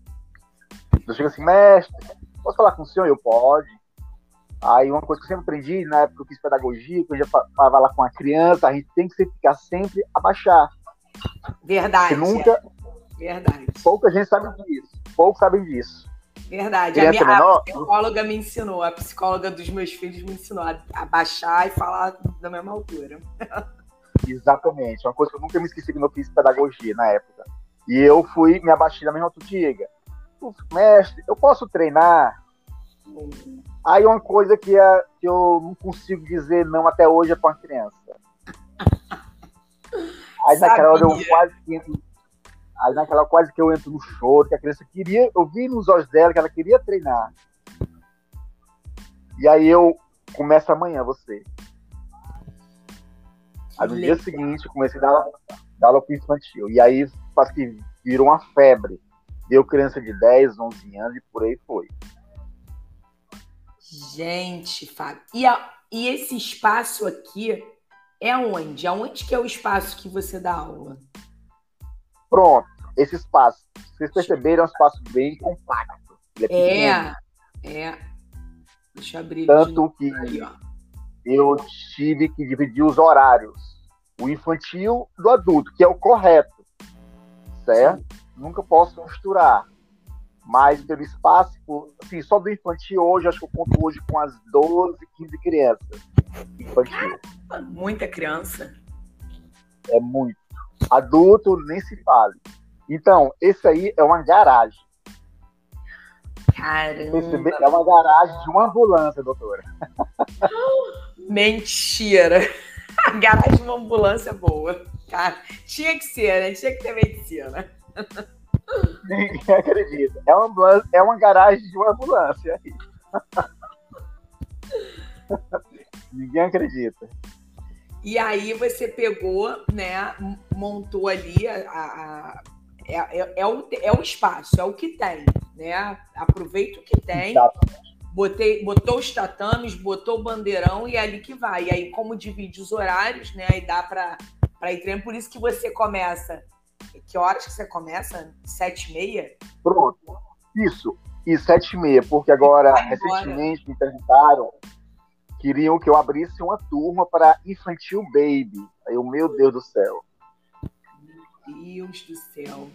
eu chego assim, mestre, posso falar com o senhor? Eu, pode. Aí uma coisa que eu sempre aprendi, na época eu fiz pedagogia, que eu já falava lá com a criança, a gente tem que ficar sempre abaixar. Verdade. Porque nunca... Verdade. Pouca gente sabe disso. Poucos sabem disso. Verdade. A, minha, a psicóloga me ensinou, a psicóloga dos meus filhos me ensinou a, baixar e falar da mesma altura. Exatamente. Uma coisa que eu nunca me esqueci quando eu fiz pedagogia na época. E eu fui, me abaixei da mesma altura. Diga, mestre, eu posso treinar? Aí uma coisa que, é, que eu não consigo dizer não até hoje é para uma criança. Aí naquela hora eu quase Aí naquela quase que eu entro no choro, que a criança queria, eu vi nos olhos dela que ela queria treinar. E aí eu começo amanhã você. Aí no dia seguinte eu comecei a dar, dar aula pro infantil. E aí que virou uma febre. Deu criança de 10, 11 anos e por aí foi. Gente, Fábio. E, a, e esse espaço aqui é onde? Aonde que é o espaço que você dá aula? Pronto, esse espaço. Vocês perceberam, é um espaço bem compacto. É, é, é. Deixa eu abrir. Tanto que Aí, eu tive que dividir os horários. O infantil do adulto, que é o correto. Certo? Sim. Nunca posso misturar. Mas pelo espaço, assim, só do infantil hoje, acho que eu conto hoje com as 12, 15 crianças. Infantil. Muita criança. É muito. Adulto nem se fale. Então, esse aí é uma garagem. Caramba. É uma garagem de uma ambulância, doutora. Mentira. A garagem de uma ambulância boa. Cara, tinha que ser, né? Tinha que ter medicina. Ninguém acredita. É uma, ambulância, é uma garagem de uma ambulância. Ninguém acredita. E aí você pegou, né, montou ali a, a é, é, é, o, é o espaço, é o que tem, né? Aproveita o que tem. Botei, botou os tatames, botou o bandeirão e é ali que vai. E aí, como divide os horários, né? Aí dá para ir treinando. Por isso que você começa. Que horas que você começa? Sete e meia? Pronto. Isso. E sete e meia, porque agora, recentemente, me perguntaram queriam que eu abrisse uma turma para infantil baby. Aí, o meu Deus do céu. Deus do céu.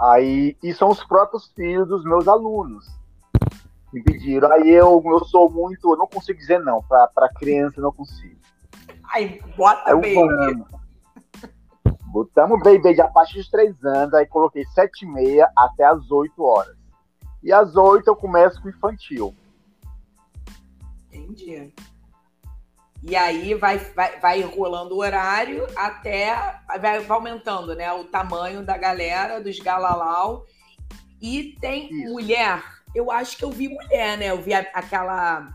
Aí, e são os próprios filhos dos meus alunos. Me pediram. Aí eu, eu sou muito. Eu não consigo dizer não. Para criança, eu não consigo. Aí, bota aí, baby. Vamos. Botamos baby a partir dos três anos. Aí coloquei sete e meia até as oito horas. E às oito eu começo com infantil. Entendi. E aí vai, vai, vai enrolando o horário até vai aumentando né, o tamanho da galera, dos galalau. E tem Isso. mulher, eu acho que eu vi mulher, né? Eu vi aquela.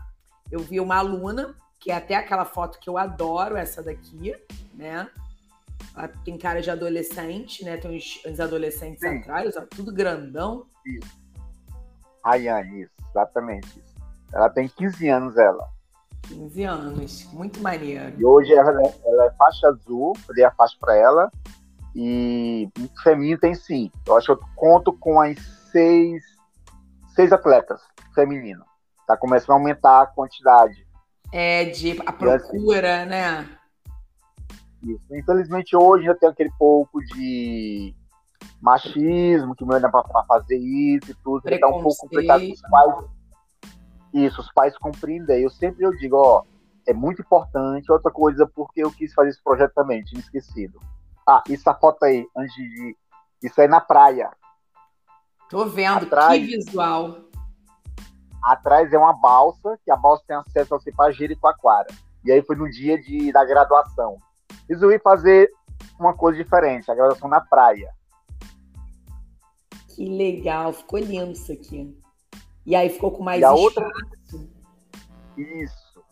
Eu vi uma aluna, que é até aquela foto que eu adoro, essa daqui, né? Tem cara de adolescente, né? Tem uns, uns adolescentes Sim. atrás, ó, tudo grandão. Isso. Rayane, isso, exatamente isso. Ela tem 15 anos, ela. 15 anos, muito maneiro. E hoje ela, é, ela é faixa azul, eu dei a faixa para ela. E feminino tem sim. Eu acho que eu conto com as seis, seis atletas femininos. Tá começando a aumentar a quantidade. É, de a procura, assim, né? Isso. Infelizmente hoje já tem aquele pouco de machismo, que não é para fazer isso e tudo. Tá um pouco complicado os pais isso, os pais compreendem. Eu sempre eu digo, ó, é muito importante. Outra coisa, porque eu quis fazer esse projeto também, tinha esquecido. Ah, essa foto aí, antes de. Isso aí na praia. Tô vendo, atrás, que visual. Atrás é uma balsa, que a balsa tem acesso ao para Jericoacoara. E aí foi no dia de, da graduação. Resolvi fazer uma coisa diferente, a graduação na praia. Que legal, ficou lindo isso aqui. E aí ficou com mais e a outra... Isso.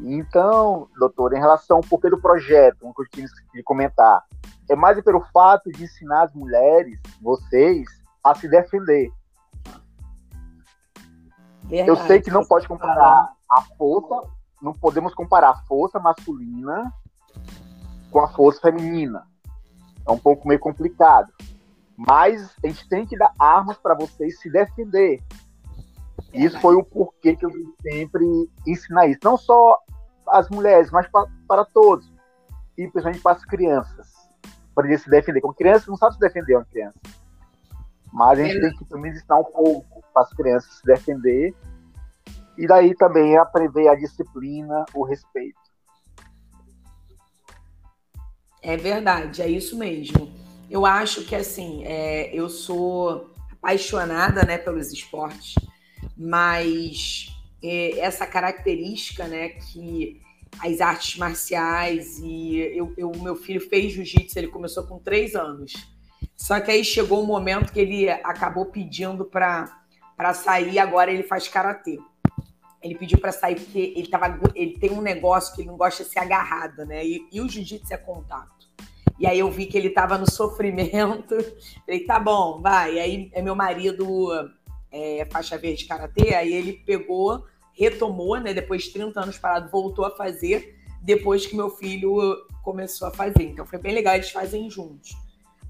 Então, doutor, em relação ao porquê do projeto, um que eu tinha que comentar, é mais pelo fato de ensinar as mulheres, vocês, a se defender. Verdade, eu sei que não pode comparar a força, não podemos comparar a força masculina com a força feminina. É um pouco meio complicado. Mas a gente tem que dar armas para vocês se defender. Isso foi o porquê que eu sempre ensinar isso. Não só as mulheres, mas pra, para todos. E principalmente para as crianças. Para eles se defender. Como criança não sabe se defender uma criança. Mas a gente é. tem que menos ensinar um pouco para as crianças se defender. E daí também aprender a disciplina, o respeito. É verdade, é isso mesmo. Eu acho que assim, é, eu sou apaixonada né, pelos esportes mas é, essa característica, né, que as artes marciais e eu meu filho fez jiu-jitsu, ele começou com três anos. Só que aí chegou um momento que ele acabou pedindo para sair, agora ele faz karatê. Ele pediu para sair porque ele, tava, ele tem um negócio que ele não gosta de ser agarrado, né? E, e o jiu-jitsu é contato. E aí eu vi que ele estava no sofrimento. Falei, tá bom, vai. E aí é meu marido é, faixa verde karatê, aí ele pegou, retomou, né? Depois de 30 anos parado, voltou a fazer depois que meu filho começou a fazer. Então foi bem legal, eles fazem juntos.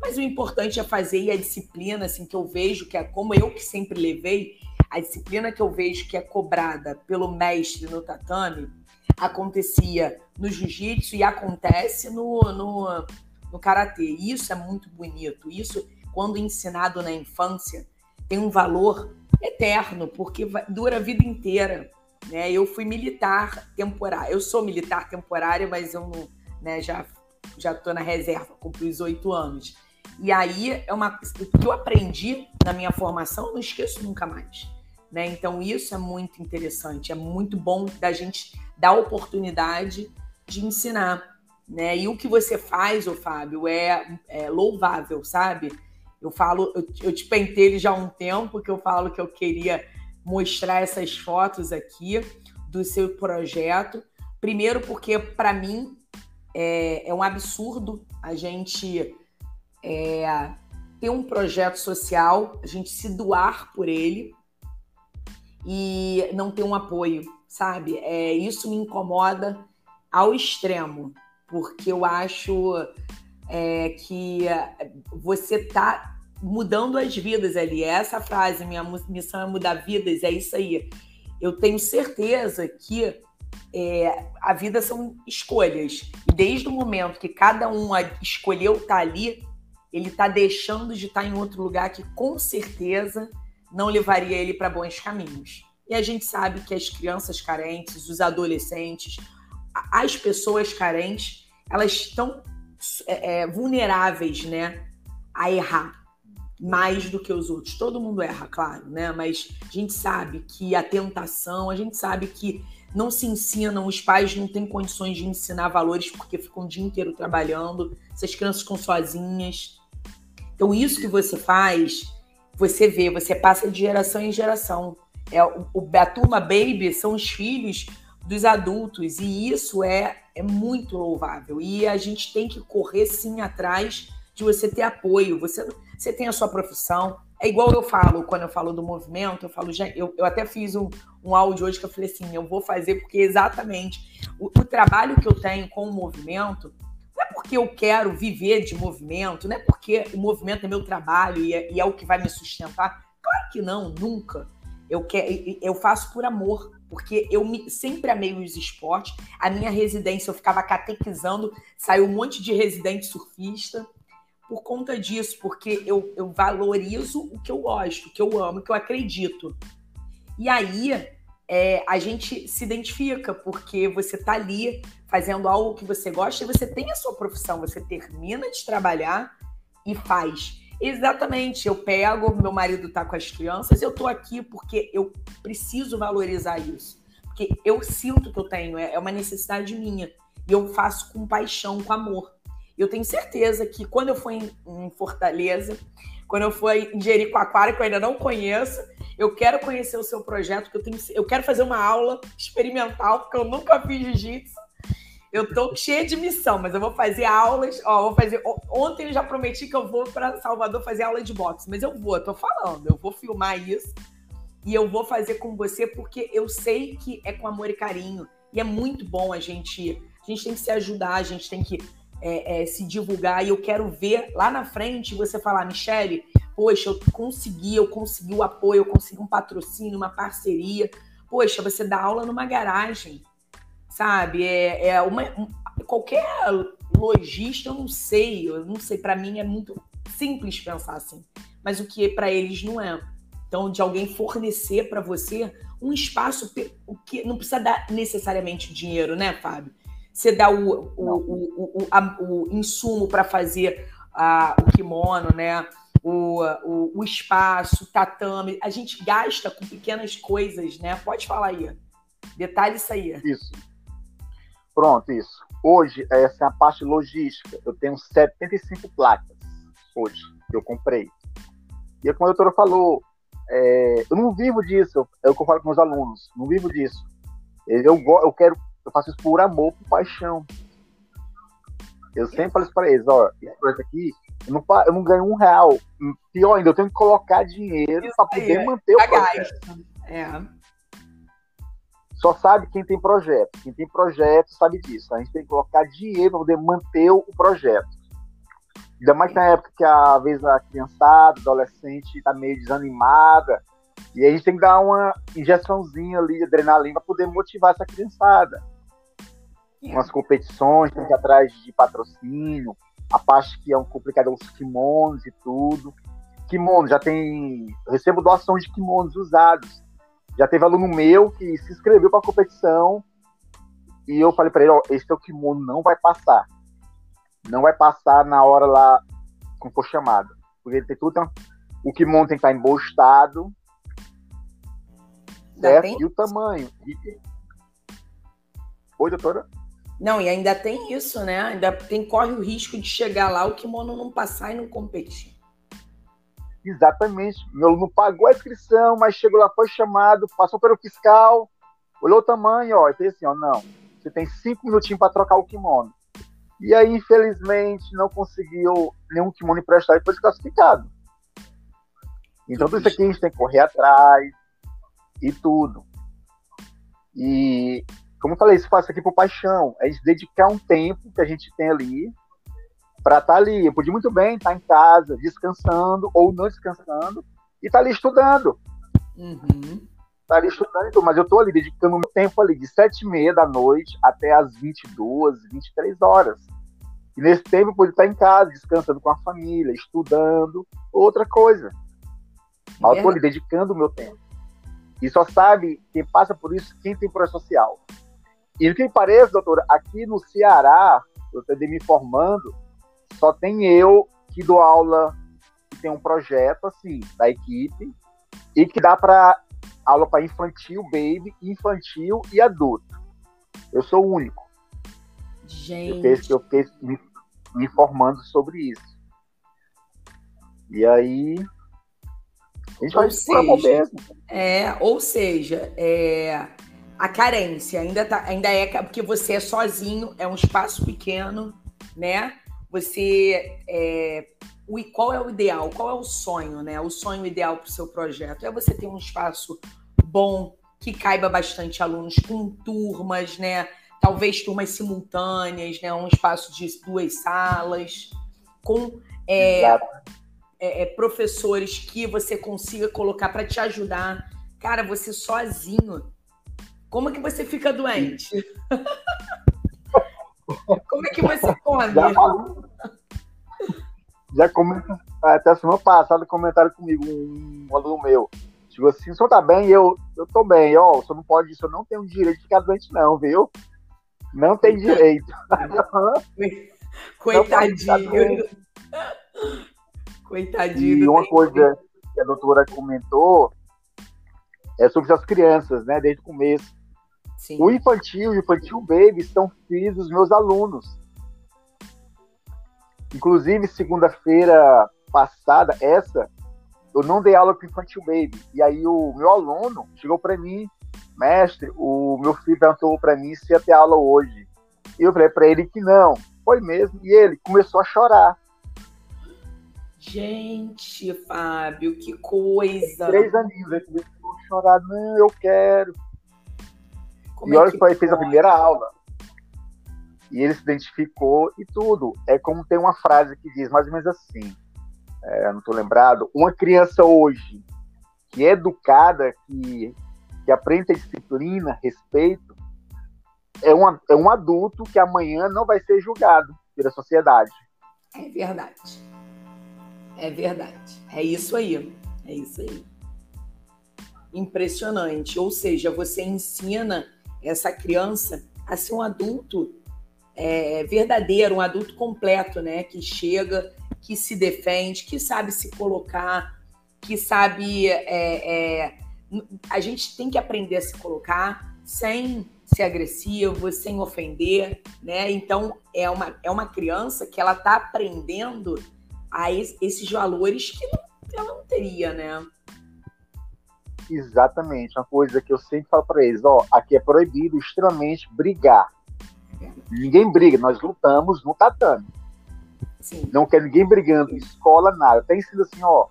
Mas o importante é fazer e a disciplina, assim, que eu vejo, que é como eu que sempre levei, a disciplina que eu vejo que é cobrada pelo mestre no tatame, acontecia no jiu-jitsu e acontece no, no, no karatê. Isso é muito bonito. Isso, quando ensinado na infância, tem um valor eterno, porque dura a vida inteira. Né? Eu fui militar temporária. Eu sou militar temporária, mas eu não, né, já já estou na reserva, cumpri os oito anos. E aí é uma o que eu aprendi na minha formação, eu não esqueço nunca mais. Né? Então isso é muito interessante, é muito bom da gente dar oportunidade de ensinar. Né? E o que você faz, ô Fábio, é, é louvável, sabe? Eu falo, eu, eu te pentelho já há um tempo que eu falo que eu queria mostrar essas fotos aqui do seu projeto. Primeiro, porque para mim é, é, um absurdo a gente é, ter um projeto social, a gente se doar por ele e não ter um apoio, sabe? É, isso me incomoda ao extremo, porque eu acho é, que você está mudando as vidas ali. É essa frase, minha missão é mudar vidas, é isso aí. Eu tenho certeza que é, a vida são escolhas. E desde o momento que cada um escolheu estar tá ali, ele está deixando de estar tá em outro lugar que com certeza não levaria ele para bons caminhos. E a gente sabe que as crianças carentes, os adolescentes, as pessoas carentes, elas estão é, é, vulneráveis, né, a errar mais do que os outros. Todo mundo erra, claro, né? Mas a gente sabe que a tentação, a gente sabe que não se ensinam, os pais não têm condições de ensinar valores porque ficam o dia inteiro trabalhando, essas crianças ficam sozinhas. Então, isso que você faz, você vê, você passa de geração em geração. É, o, a turma baby são os filhos dos adultos, e isso é, é muito louvável. E a gente tem que correr sim atrás de você ter apoio. Você, você tem a sua profissão, é igual eu falo, quando eu falo do movimento, eu falo, já, eu, eu até fiz um, um áudio hoje que eu falei assim, eu vou fazer porque exatamente o, o trabalho que eu tenho com o movimento porque eu quero viver de movimento, não é porque o movimento é meu trabalho e é, e é o que vai me sustentar. Claro que não, nunca. Eu, que, eu faço por amor, porque eu me, sempre amei os esportes. A minha residência eu ficava catequizando, saiu um monte de residente surfista por conta disso, porque eu, eu valorizo o que eu gosto, o que eu amo, o que eu acredito. E aí é, a gente se identifica, porque você está ali fazendo algo que você gosta e você tem a sua profissão, você termina de trabalhar e faz. Exatamente, eu pego, meu marido está com as crianças, eu estou aqui porque eu preciso valorizar isso. Porque eu sinto que eu tenho, é, é uma necessidade minha. E eu faço com paixão, com amor. Eu tenho certeza que quando eu for em, em Fortaleza, quando eu for em Jericoacoara, que eu ainda não conheço, eu quero conhecer o seu projeto, que eu, tenho, eu quero fazer uma aula experimental, porque eu nunca fiz jiu-jitsu. Eu tô cheia de missão, mas eu vou fazer aulas. Ó, vou fazer. Ontem eu já prometi que eu vou para Salvador fazer aula de boxe, mas eu vou, eu tô falando, eu vou filmar isso e eu vou fazer com você porque eu sei que é com amor e carinho e é muito bom a gente. A gente tem que se ajudar, a gente tem que é, é, se divulgar e eu quero ver lá na frente você falar, Michele, poxa, eu consegui, eu consegui o apoio, eu consegui um patrocínio, uma parceria. Poxa, você dá aula numa garagem, sabe? É, é uma, um, qualquer lojista, eu não sei, eu não sei, para mim é muito simples pensar assim, mas o que para eles não é. Então, de alguém fornecer para você um espaço, o que não precisa dar necessariamente dinheiro, né, Fábio? Você dá o, o, o, o, a, o insumo para fazer a, o kimono, né? O, o, o, espaço, o tatame. A gente gasta com pequenas coisas, né? Pode falar aí. Detalhe isso aí. Isso. Pronto, isso. Hoje, essa é a parte logística. Eu tenho 75 placas hoje que eu comprei. E é como a doutora falou, é, eu não vivo disso. É o que eu falo com meus alunos. Não vivo disso. Eu, eu quero eu faço isso por amor, por paixão. Eu sempre falo isso para eles, ó, esse projeto aqui, eu não, eu não ganho um real. Pior ainda, eu tenho que colocar dinheiro para poder é, manter o projeto. É. Só sabe quem tem projeto. Quem tem projeto sabe disso. A gente tem que colocar dinheiro para poder manter o projeto. Ainda mais na época que às vezes a criançada, adolescente está meio desanimada. E a gente tem que dar uma injeçãozinha ali de adrenalina para poder motivar essa criançada umas competições, tem que ir atrás de patrocínio, a parte que é um complicado os kimonos e tudo. Kimono, já tem. Eu recebo doações de kimonos usados. Já teve aluno meu que se inscreveu para a competição e eu falei para ele: ó, esse teu kimono não vai passar. Não vai passar na hora lá, como for chamado. Porque ele tem tudo. O kimono tem que estar em estado. Certo? E o tamanho. Oi, doutora? Não, e ainda tem isso, né? Ainda tem, corre o risco de chegar lá, o kimono não passar e não competir. Exatamente. Meu aluno pagou a inscrição, mas chegou lá, foi chamado, passou pelo fiscal, olhou o tamanho, ó, e fez assim, ó, não, você tem cinco minutinhos para trocar o kimono. E aí, infelizmente, não conseguiu nenhum kimono emprestado e foi desclassificado. Então, tudo isso aqui a gente tem que correr atrás e tudo. E, como eu falei, isso faço aqui por paixão. É de dedicar um tempo que a gente tem ali para estar tá ali. Eu podia muito bem estar tá em casa, descansando ou não descansando, e estar tá ali estudando. Uhum. Tá ali estudando, mas eu estou ali dedicando meu tempo ali de sete e meia da noite até as 22, 23 horas. E nesse tempo eu pude estar em casa, descansando com a família, estudando, outra coisa. Mas eu estou ali dedicando o meu tempo. E só sabe quem passa por isso, quem tem projeto social. E o que parece, doutora, aqui no Ceará, eu estou me formando, só tem eu que dou aula, que tem um projeto assim, da equipe, e que dá para aula para infantil, baby, infantil e adulto. Eu sou o único. Gente. Eu fiquei, eu fiquei me, me informando sobre isso. E aí. Gente ou seja. É, ou seja, é, a carência ainda, tá, ainda é porque você é sozinho, é um espaço pequeno, né? Você. É, o, qual é o ideal? Qual é o sonho, né? O sonho ideal para o seu projeto é você ter um espaço bom, que caiba bastante alunos, com turmas, né? Talvez turmas simultâneas, né? Um espaço de duas salas, com é, é, é, professores que você consiga colocar para te ajudar. Cara, você sozinho, como que você fica doente? Como é que você come? Já, já comenta, até semana passada comentaram comigo um, aluno meu. Tipo assim, o senhor tá bem? Eu, eu tô bem, ó. O senhor não pode, o senhor não tem o direito de ficar doente, não, viu? Não tem direito. Coitadinho. Coitadinho. E uma coisa que a doutora comentou é sobre as crianças, né? Desde o começo. Sim. O infantil e o infantil baby são filhos dos meus alunos. Inclusive, segunda-feira passada, essa, eu não dei aula para infantil baby. E aí o meu aluno chegou para mim, mestre, o meu filho perguntou para mim se ia ter aula hoje. E eu falei para ele que não. Foi mesmo. E ele começou a chorar. Gente, Fábio, que coisa. Três aninhos, ele começou a chorar. Não, eu quero. Como e é olha só, ele fez a primeira aula. E ele se identificou e tudo. É como tem uma frase que diz mais ou menos assim. É, não estou lembrado. Uma criança hoje que é educada, que, que aprende a disciplina, respeito, é, uma, é um adulto que amanhã não vai ser julgado pela sociedade. É verdade. É verdade. É isso aí. É isso aí. Impressionante. Ou seja, você ensina essa criança a ser um adulto é, verdadeiro, um adulto completo, né? Que chega, que se defende, que sabe se colocar, que sabe. É, é, a gente tem que aprender a se colocar sem ser agressivo, sem ofender, né? Então é uma, é uma criança que ela está aprendendo a esses valores que não, ela não teria, né? Exatamente, uma coisa que eu sempre falo para eles, ó, aqui é proibido extremamente brigar. Ninguém briga, nós lutamos no tatame. Sim. Não quer ninguém brigando, escola, nada. Tem sido assim, ó,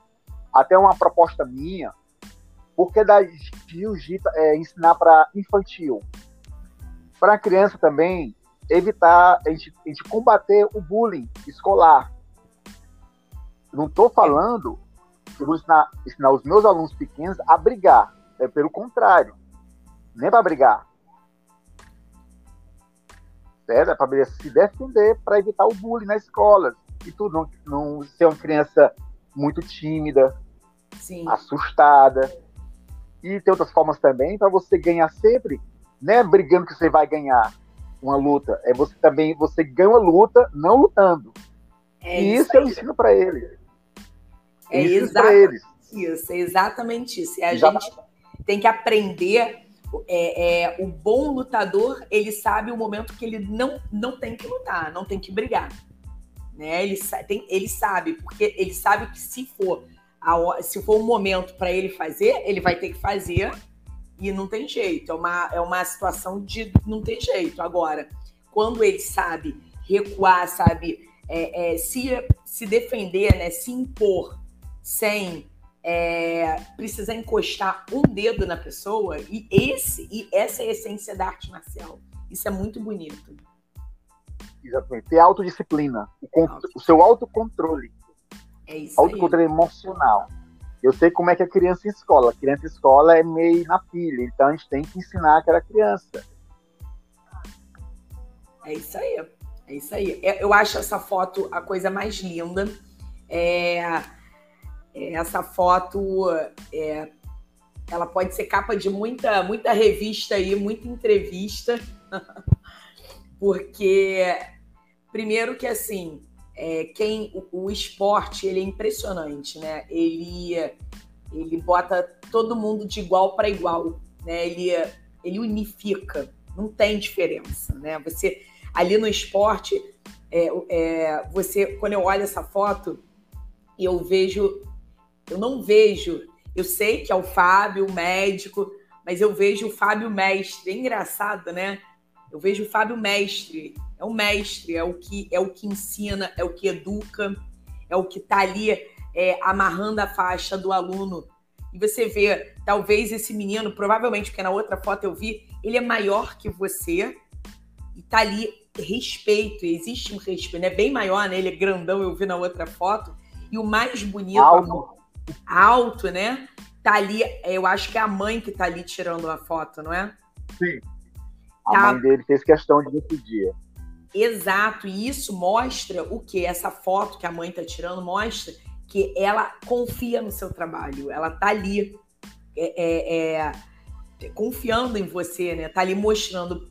até uma proposta minha, porque da jiu-jitsu é ensinar para infantil, para criança também evitar a gente, a gente combater o bullying escolar. Não estou falando eu vou ensinar, ensinar os meus alunos pequenos a brigar. É pelo contrário. Nem para brigar. Certo? É para se defender, para evitar o bullying na escola. E tudo. Não, não ser uma criança muito tímida, Sim. assustada. E tem outras formas também para você ganhar sempre, não é brigando que você vai ganhar uma luta, é você também, você ganha uma luta não lutando. É e isso, isso eu ensino para eles. É exatamente isso, é exatamente isso. E a Já... gente tem que aprender. É, é, o bom lutador, ele sabe o momento que ele não, não tem que lutar, não tem que brigar. Né? Ele, tem, ele sabe, porque ele sabe que se for a, se for um momento para ele fazer, ele vai ter que fazer e não tem jeito. É uma, é uma situação de não tem jeito. Agora, quando ele sabe recuar, sabe é, é, se, se defender, né, se impor sem é, precisar encostar um dedo na pessoa, e esse e essa é a essência da arte marcial. Isso é muito bonito. Exatamente. Ter autodisciplina, o, o seu autocontrole. É isso autocontrole aí. emocional. Eu sei como é que a criança em escola. A criança em escola é meio na pilha, então a gente tem que ensinar aquela criança. É isso aí. É isso aí. É, eu acho essa foto a coisa mais linda. É, é, essa foto, é, ela pode ser capa de muita, muita revista aí, muita entrevista, porque primeiro que assim, é, quem o, o, esporte ele é impressionante, né? Ele ele bota todo mundo de igual para igual, né? Ele ele unifica, não tem diferença, né? Você ali no esporte, é, é, você, quando eu olho essa foto, eu vejo, eu não vejo, eu sei que é o Fábio, o médico, mas eu vejo o Fábio mestre. É engraçado, né? Eu vejo o Fábio mestre. É o mestre, é o que é o que ensina, é o que educa, é o que está ali é, amarrando a faixa do aluno. E você vê, talvez esse menino, provavelmente, porque na outra foto eu vi, ele é maior que você e tá ali respeito, existe um respeito, é né? bem maior, né? Ele é grandão, eu vi na outra foto. E o mais bonito, alto, alto né? Tá ali, eu acho que é a mãe que tá ali tirando a foto, não é? Sim. A tá... mãe dele fez questão de decidir. Exato, e isso mostra o que? Essa foto que a mãe tá tirando mostra que ela confia no seu trabalho, ela tá ali é, é, é, confiando em você, né? Tá ali mostrando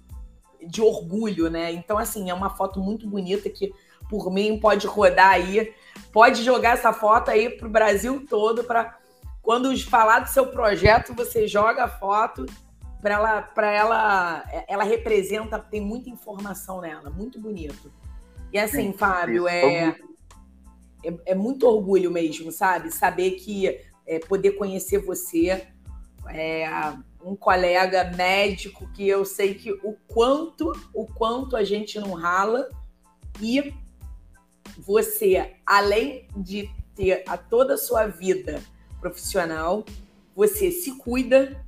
de orgulho, né? Então, assim, é uma foto muito bonita que, por mim, pode rodar aí. Pode jogar essa foto aí pro Brasil todo, para quando falar do seu projeto, você joga a foto para ela, para ela, ela representa, tem muita informação nela, muito bonito. E assim, Sim, Fábio, é, é, é, muito orgulho mesmo, sabe? Saber que é, poder conhecer você, é, um colega médico que eu sei que o quanto, o quanto a gente não rala e você, além de ter a toda a sua vida profissional, você se cuida,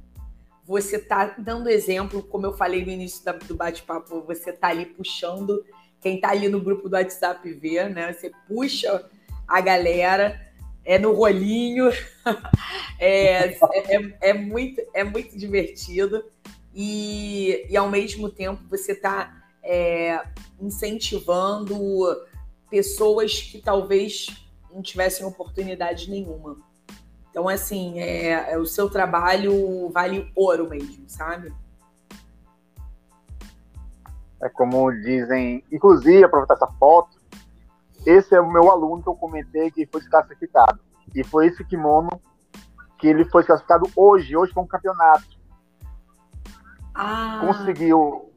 você tá dando exemplo, como eu falei no início do bate-papo, você tá ali puxando quem tá ali no grupo do WhatsApp vê, né? Você puxa a galera é no rolinho, é, é, é, muito, é muito divertido e, e ao mesmo tempo você está é, incentivando pessoas que talvez não tivessem oportunidade nenhuma. Então, assim, é, é, o seu trabalho vale ouro mesmo, sabe? É como dizem, inclusive, aproveitar essa foto, esse é o meu aluno que eu comentei que foi desclassificado. E foi esse kimono que ele foi classificado hoje, hoje foi um campeonato. Ah. Conseguiu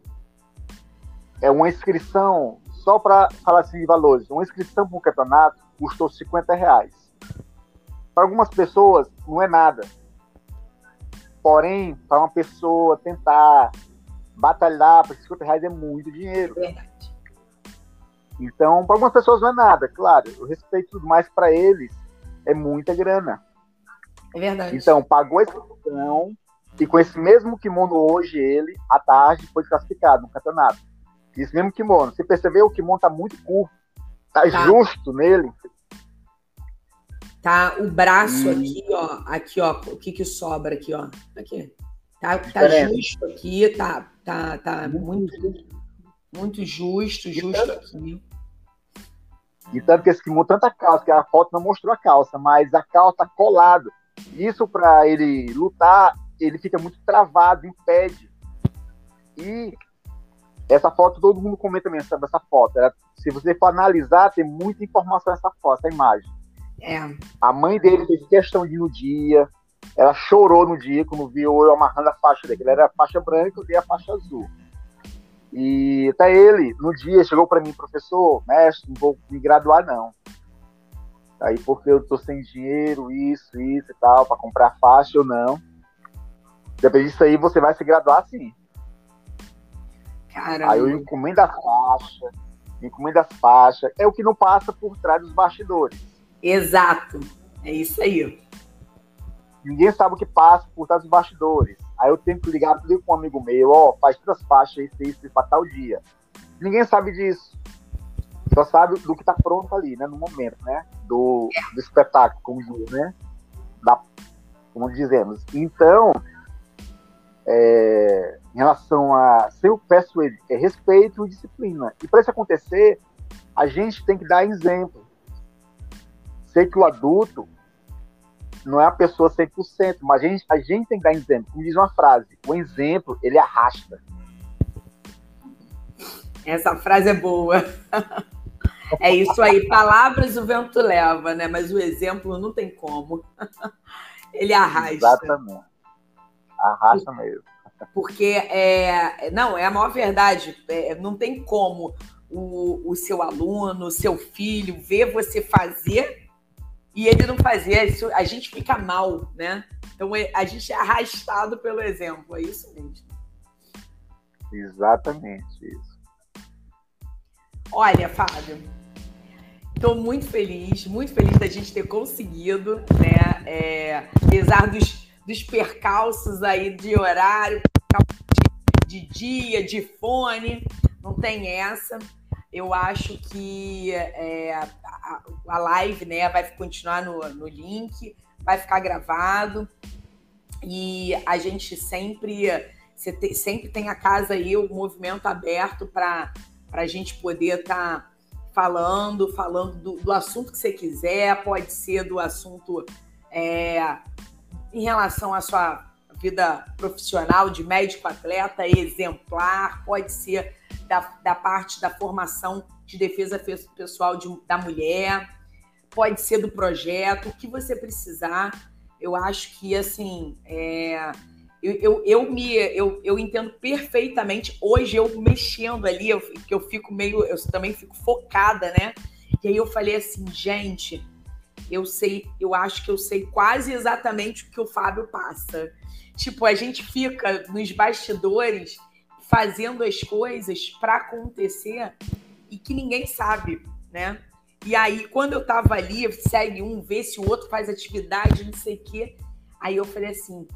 é uma inscrição, só para falar assim de valores, uma inscrição para um campeonato custou 50 reais. Para algumas pessoas não é nada. Porém, para uma pessoa tentar batalhar para 50 reais é muito dinheiro. Verdade. Então, para algumas pessoas não é nada, claro. Eu respeito tudo mais para eles é muita grana. É verdade. Então, pagou a inscrição e com esse mesmo kimono hoje, ele, à tarde, foi classificado no campeonato. Esse mesmo kimono. Você percebeu? O kimono tá muito curto. Tá, tá. justo nele. Tá o braço aqui, ó. Aqui, ó. O que que sobra aqui, ó. Aqui. Tá, tá justo aqui, tá, tá, tá muito, muito justo, justo aqui. E tanto que esse kimono, tanta calça, que a foto não mostrou a calça, mas a calça colado. Isso para ele lutar, ele fica muito travado, impede. E essa foto, todo mundo comenta mesmo sobre essa foto. Ela, se você for analisar, tem muita informação nessa foto, essa imagem. É. A mãe dele fez questão de ir no dia, ela chorou no dia quando viu eu amarrando a faixa dele. Ele era a faixa branca e a faixa azul. E até ele, no dia, chegou para mim, professor, mestre, não vou me graduar, não. Aí porque eu tô sem dinheiro, isso, isso e tal, para comprar faixa ou não. Depois disso aí, você vai se graduar sim. Caramba. Aí eu encomendo a faixa, encomendo as faixas. É o que não passa por trás dos bastidores. Exato. É isso aí. Ninguém sabe o que passa por trás dos bastidores. Aí eu tenho que ligar com um amigo meu, ó, oh, faz três faixas, isso, isso, para tal dia. Ninguém sabe disso. Só sabe do que está pronto ali, né, no momento, né, do, do espetáculo, como diz, né, da, como dizemos. Então, é, em relação a, se eu peço ele, é respeito e disciplina. E para isso acontecer, a gente tem que dar exemplo. Sei que o adulto não é a pessoa 100%, mas a gente, a gente tem que dar exemplo. Como diz uma frase, o exemplo, ele arrasta. Essa frase é boa. É isso aí, palavras o vento leva, né? Mas o exemplo não tem como. Ele arrasta. Exatamente. Arrasta mesmo. Porque é, não, é a maior verdade. É, não tem como o, o seu aluno, o seu filho ver você fazer e ele não fazer, isso, a gente fica mal, né? Então é, a gente é arrastado pelo exemplo, é isso mesmo. Exatamente isso. Olha, Fábio, estou muito feliz, muito feliz da gente ter conseguido, né? É, apesar dos, dos percalços aí de horário, de dia, de fone, não tem essa. Eu acho que é, a, a, live né, vai continuar no, no link, vai ficar gravado. E a gente sempre, sempre tem a casa aí, o movimento aberto para a gente poder estar tá falando, falando do, do, assunto que você quiser, pode ser do assunto é, em relação à sua vida profissional de médico atleta exemplar, pode ser da, da parte da formação de defesa pessoal de, da mulher, pode ser do projeto, o que você precisar. Eu acho que, assim, é, eu, eu, eu, me, eu, eu entendo perfeitamente. Hoje, eu mexendo ali, eu, que eu fico meio, eu também fico focada, né? E aí eu falei assim, gente, eu sei, eu acho que eu sei quase exatamente o que o Fábio passa. Tipo, a gente fica nos bastidores fazendo as coisas para acontecer e que ninguém sabe, né? E aí, quando eu tava ali, segue um, vê se o outro faz atividade, não sei o quê. Aí eu falei assim: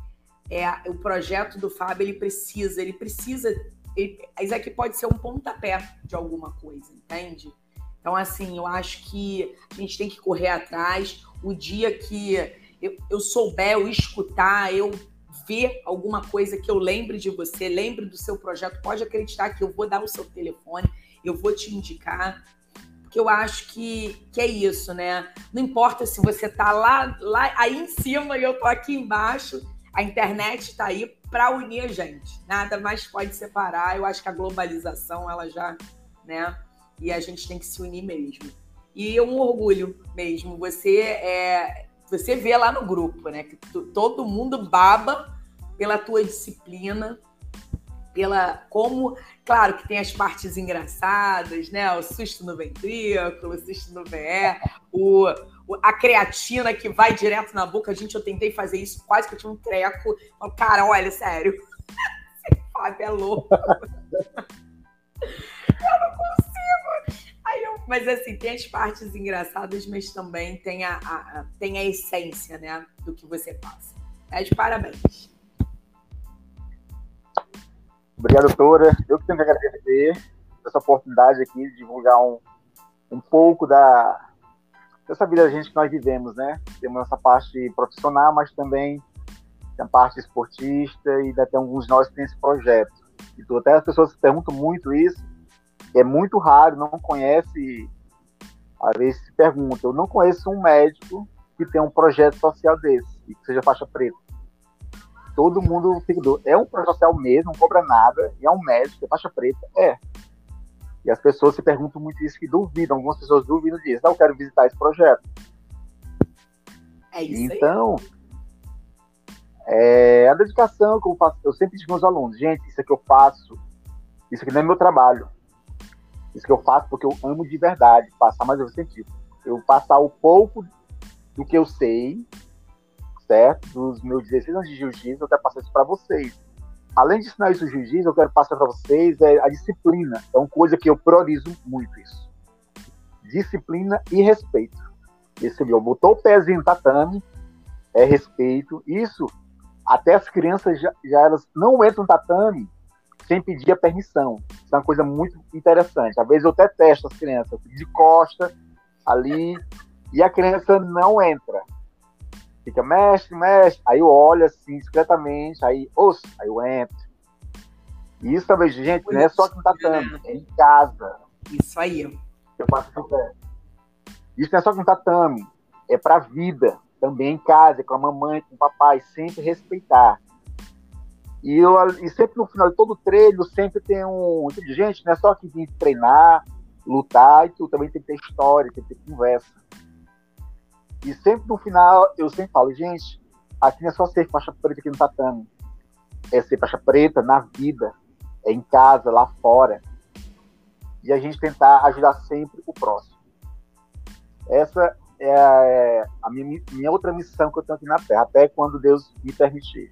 é, o projeto do Fábio, ele precisa, ele precisa. Ele, isso aqui pode ser um pontapé de alguma coisa, entende? Então, assim, eu acho que a gente tem que correr atrás. O dia que eu, eu souber, eu escutar, eu ver alguma coisa que eu lembre de você, lembre do seu projeto, pode acreditar que eu vou dar o seu telefone, eu vou te indicar, porque eu acho que, que é isso, né? Não importa se você tá lá, lá aí em cima e eu tô aqui embaixo, a internet está aí para unir a gente. Nada mais pode separar. Eu acho que a globalização ela já, né? E a gente tem que se unir mesmo. E é um orgulho mesmo. Você é, você vê lá no grupo, né? Que todo mundo baba pela tua disciplina, pela como, claro que tem as partes engraçadas, né? O susto no ventrículo, o susto no VE, o, o, a creatina que vai direto na boca. Gente, eu tentei fazer isso, quase que eu tinha um treco. Cara, olha, sério. Fábio é louco. eu não consigo. Eu, mas assim, tem as partes engraçadas, mas também tem a, a, tem a essência, né, do que você passa. É de parabéns. Obrigado, doutora. Eu que tenho que agradecer essa oportunidade aqui de divulgar um, um pouco da, dessa vida da gente que nós vivemos, né? Temos essa parte profissional, mas também tem a parte esportista e até alguns de nós tem esse projeto. E até as pessoas perguntam muito isso, é muito raro, não conhece, às vezes se pergunta, eu não conheço um médico que tem um projeto social desse, e que seja faixa preta todo mundo. É um projeto social mesmo, não cobra nada, e é um médico, é faixa preta. É. E as pessoas se perguntam muito isso, que duvidam, algumas pessoas duvidam disso. Não, eu quero visitar esse projeto. É isso Então, é a dedicação que eu faço, eu sempre digo meus alunos, gente, isso aqui eu faço, isso aqui não é meu trabalho. Isso que eu faço porque eu amo de verdade, passar mais eu científico. eu passar o pouco do que eu sei, certo? Dos meus 16 anos de jiu-jitsu, eu quero passar isso para vocês. Além de ensinar isso jiu-jitsu, eu quero passar para vocês é, a disciplina. É uma coisa que eu priorizo muito isso. Disciplina e respeito. Esse meu botou o pezinho no tatame, é respeito. Isso, até as crianças já, já elas não entram no tatame sem pedir a permissão. Isso é uma coisa muito interessante. Às vezes eu até testo as crianças de costa ali e a criança não entra. Fica, mestre, mestre. Aí eu olho assim, discretamente, aí, os, aí eu entro. E isso também, gente, não é só aqui no tatame, é em casa. Isso aí. Eu faço isso não é só com tatame, é para a vida, também em casa, com a mamãe, com o papai, sempre respeitar. E, eu, e sempre no final de todo treino, sempre tem um. Gente, não é só que vir treinar, lutar, e tu também tem que ter história, tem que ter conversa. E sempre no final, eu sempre falo, gente, aqui não é só ser faixa preta aqui no tatame. É ser faixa preta na vida, é em casa, lá fora. E a gente tentar ajudar sempre o próximo. Essa é a, é minha, minha outra missão que eu tenho aqui na Terra, até quando Deus me permitir.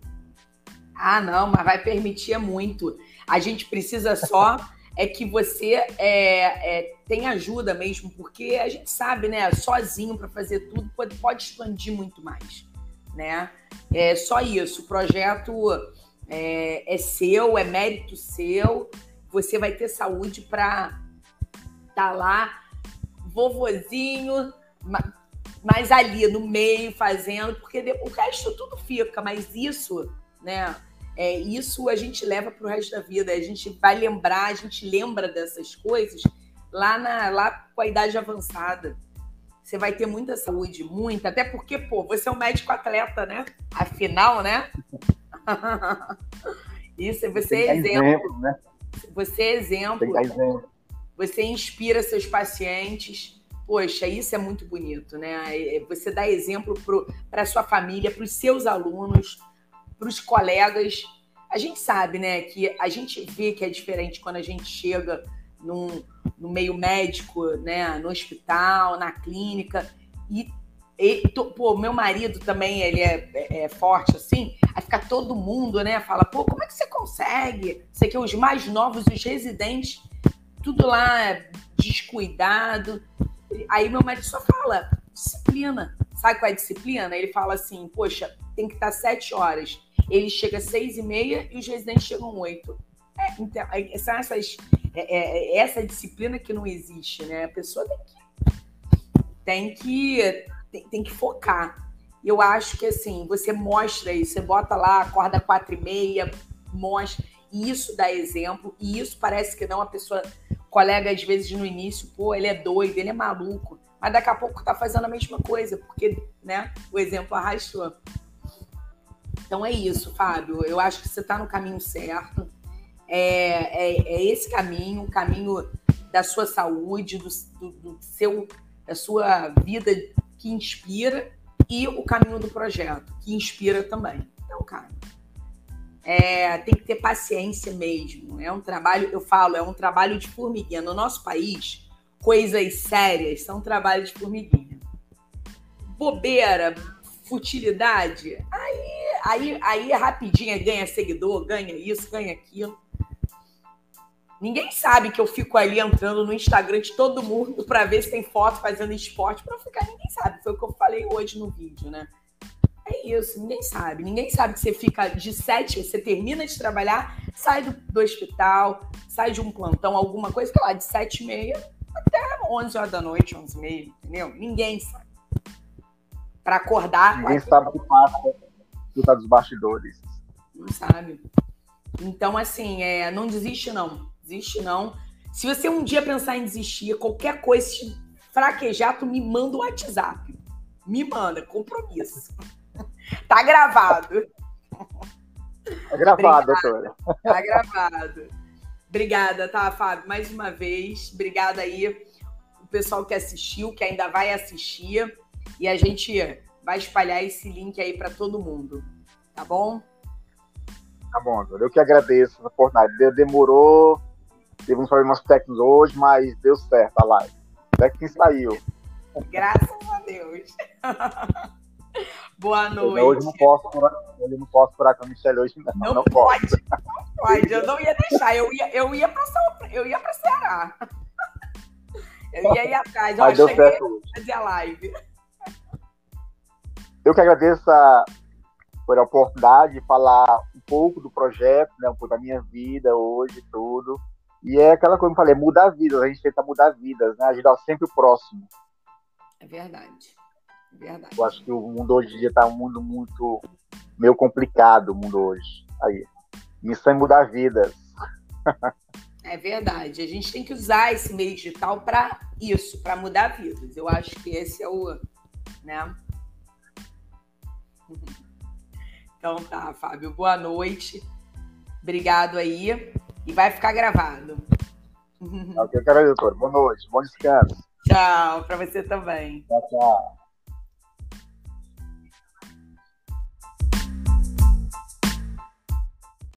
Ah, não, mas vai permitir muito. A gente precisa só é que você é, é, tem ajuda mesmo, porque a gente sabe, né? Sozinho para fazer tudo pode, pode, expandir muito mais, né? É só isso. O projeto é, é seu, é mérito seu. Você vai ter saúde para estar tá lá, vovozinho, mas ali no meio fazendo, porque o resto tudo fica, mas isso, né? É, isso a gente leva para o resto da vida. A gente vai lembrar, a gente lembra dessas coisas lá, na, lá com a idade avançada. Você vai ter muita saúde, muita, até porque, pô, você é um médico atleta, né? Afinal, né? Isso, você é exemplo. exemplo né? Você é exemplo. exemplo. Você inspira seus pacientes. Poxa, isso é muito bonito, né? É, você dá exemplo para sua família, para os seus alunos, para os colegas. A gente sabe, né, que a gente vê que é diferente quando a gente chega num, no meio médico, né, no hospital, na clínica, e, e pô, meu marido também, ele é, é, é, forte assim, aí fica todo mundo, né, fala, pô, como é que você consegue? Você que é os mais novos, os residentes, tudo lá descuidado. Aí meu marido só fala, disciplina. Sabe qual é a disciplina? Ele fala assim, poxa, tem que estar sete horas ele chega às seis e meia e os residentes chegam oito. É, então, são essas, é, é, é, essa disciplina que não existe, né? A pessoa tem que, tem que, tem, tem que focar. Eu acho que assim, você mostra isso, você bota lá, acorda quatro e meia, mostra, e isso dá exemplo, e isso parece que não a pessoa, colega às vezes no início, pô, ele é doido, ele é maluco, mas daqui a pouco tá fazendo a mesma coisa, porque, né, o exemplo arrastou. Então é isso, Fábio. Eu acho que você está no caminho certo. É, é, é, esse caminho, o caminho da sua saúde, do, do, do, seu, da sua vida que inspira e o caminho do projeto, que inspira também. Então, cara, é, tem que ter paciência mesmo. É um trabalho, eu falo, é um trabalho de formiguinha. No nosso país, coisas sérias são trabalho de formiguinha. Bobeira, futilidade, aí, aí, aí é rapidinho, ganha seguidor, ganha isso, ganha aquilo. Ninguém sabe que eu fico ali entrando no Instagram de todo mundo para ver se tem foto fazendo esporte para ficar. Ninguém sabe. Foi o que eu falei hoje no vídeo, né? É isso, ninguém sabe. Ninguém sabe que você fica de sete, você termina de trabalhar, sai do, do hospital, sai de um plantão, alguma coisa, sei lá, de sete e meia até onze horas da noite, onze e meia, entendeu? Ninguém sabe para acordar. Ninguém sabe o que passa tá dos bastidores. Não sabe. Então, assim, é, não desiste, não. Desiste, não. Se você um dia pensar em desistir, qualquer coisa, se fraquejar, tu me manda um WhatsApp. Me manda, compromisso. tá gravado. Tá gravado, doutora. Tá gravado. Obrigada, tá, Fábio? Mais uma vez. Obrigada aí o pessoal que assistiu, que ainda vai assistir. E a gente vai espalhar esse link aí para todo mundo. Tá bom? Tá bom, eu que agradeço a oportunidade. Demorou, teve uns problemas técnicos hoje, mas deu certo a live. Até que saiu. Graças a Deus. Boa noite. Hoje não posso hoje não posso furar com a Michelle hoje, não. Não, não pode. Não pode. Eu não ia deixar. Eu ia, eu ia para eu ia para Ceará. Eu ia ir atrás. Ó, cheguei certo. fazer a live. Eu que agradeço a, por a oportunidade de falar um pouco do projeto, né, um pouco da minha vida hoje, tudo. E é aquela coisa que eu falei, mudar vidas, a gente tenta mudar vidas, né? Ajudar sempre o próximo. É verdade. É verdade. Eu acho que o mundo hoje em dia está um mundo muito meio complicado, o mundo hoje. Aí. Isso é mudar vidas. É verdade. A gente tem que usar esse meio digital para isso, para mudar vidas. Eu acho que esse é o, né? Então tá, Fábio. Boa noite. Obrigado aí. E vai ficar gravado. Ok, quero, doutor. Boa noite. Bom descanso. Tchau, para você também. Tchau, tchau.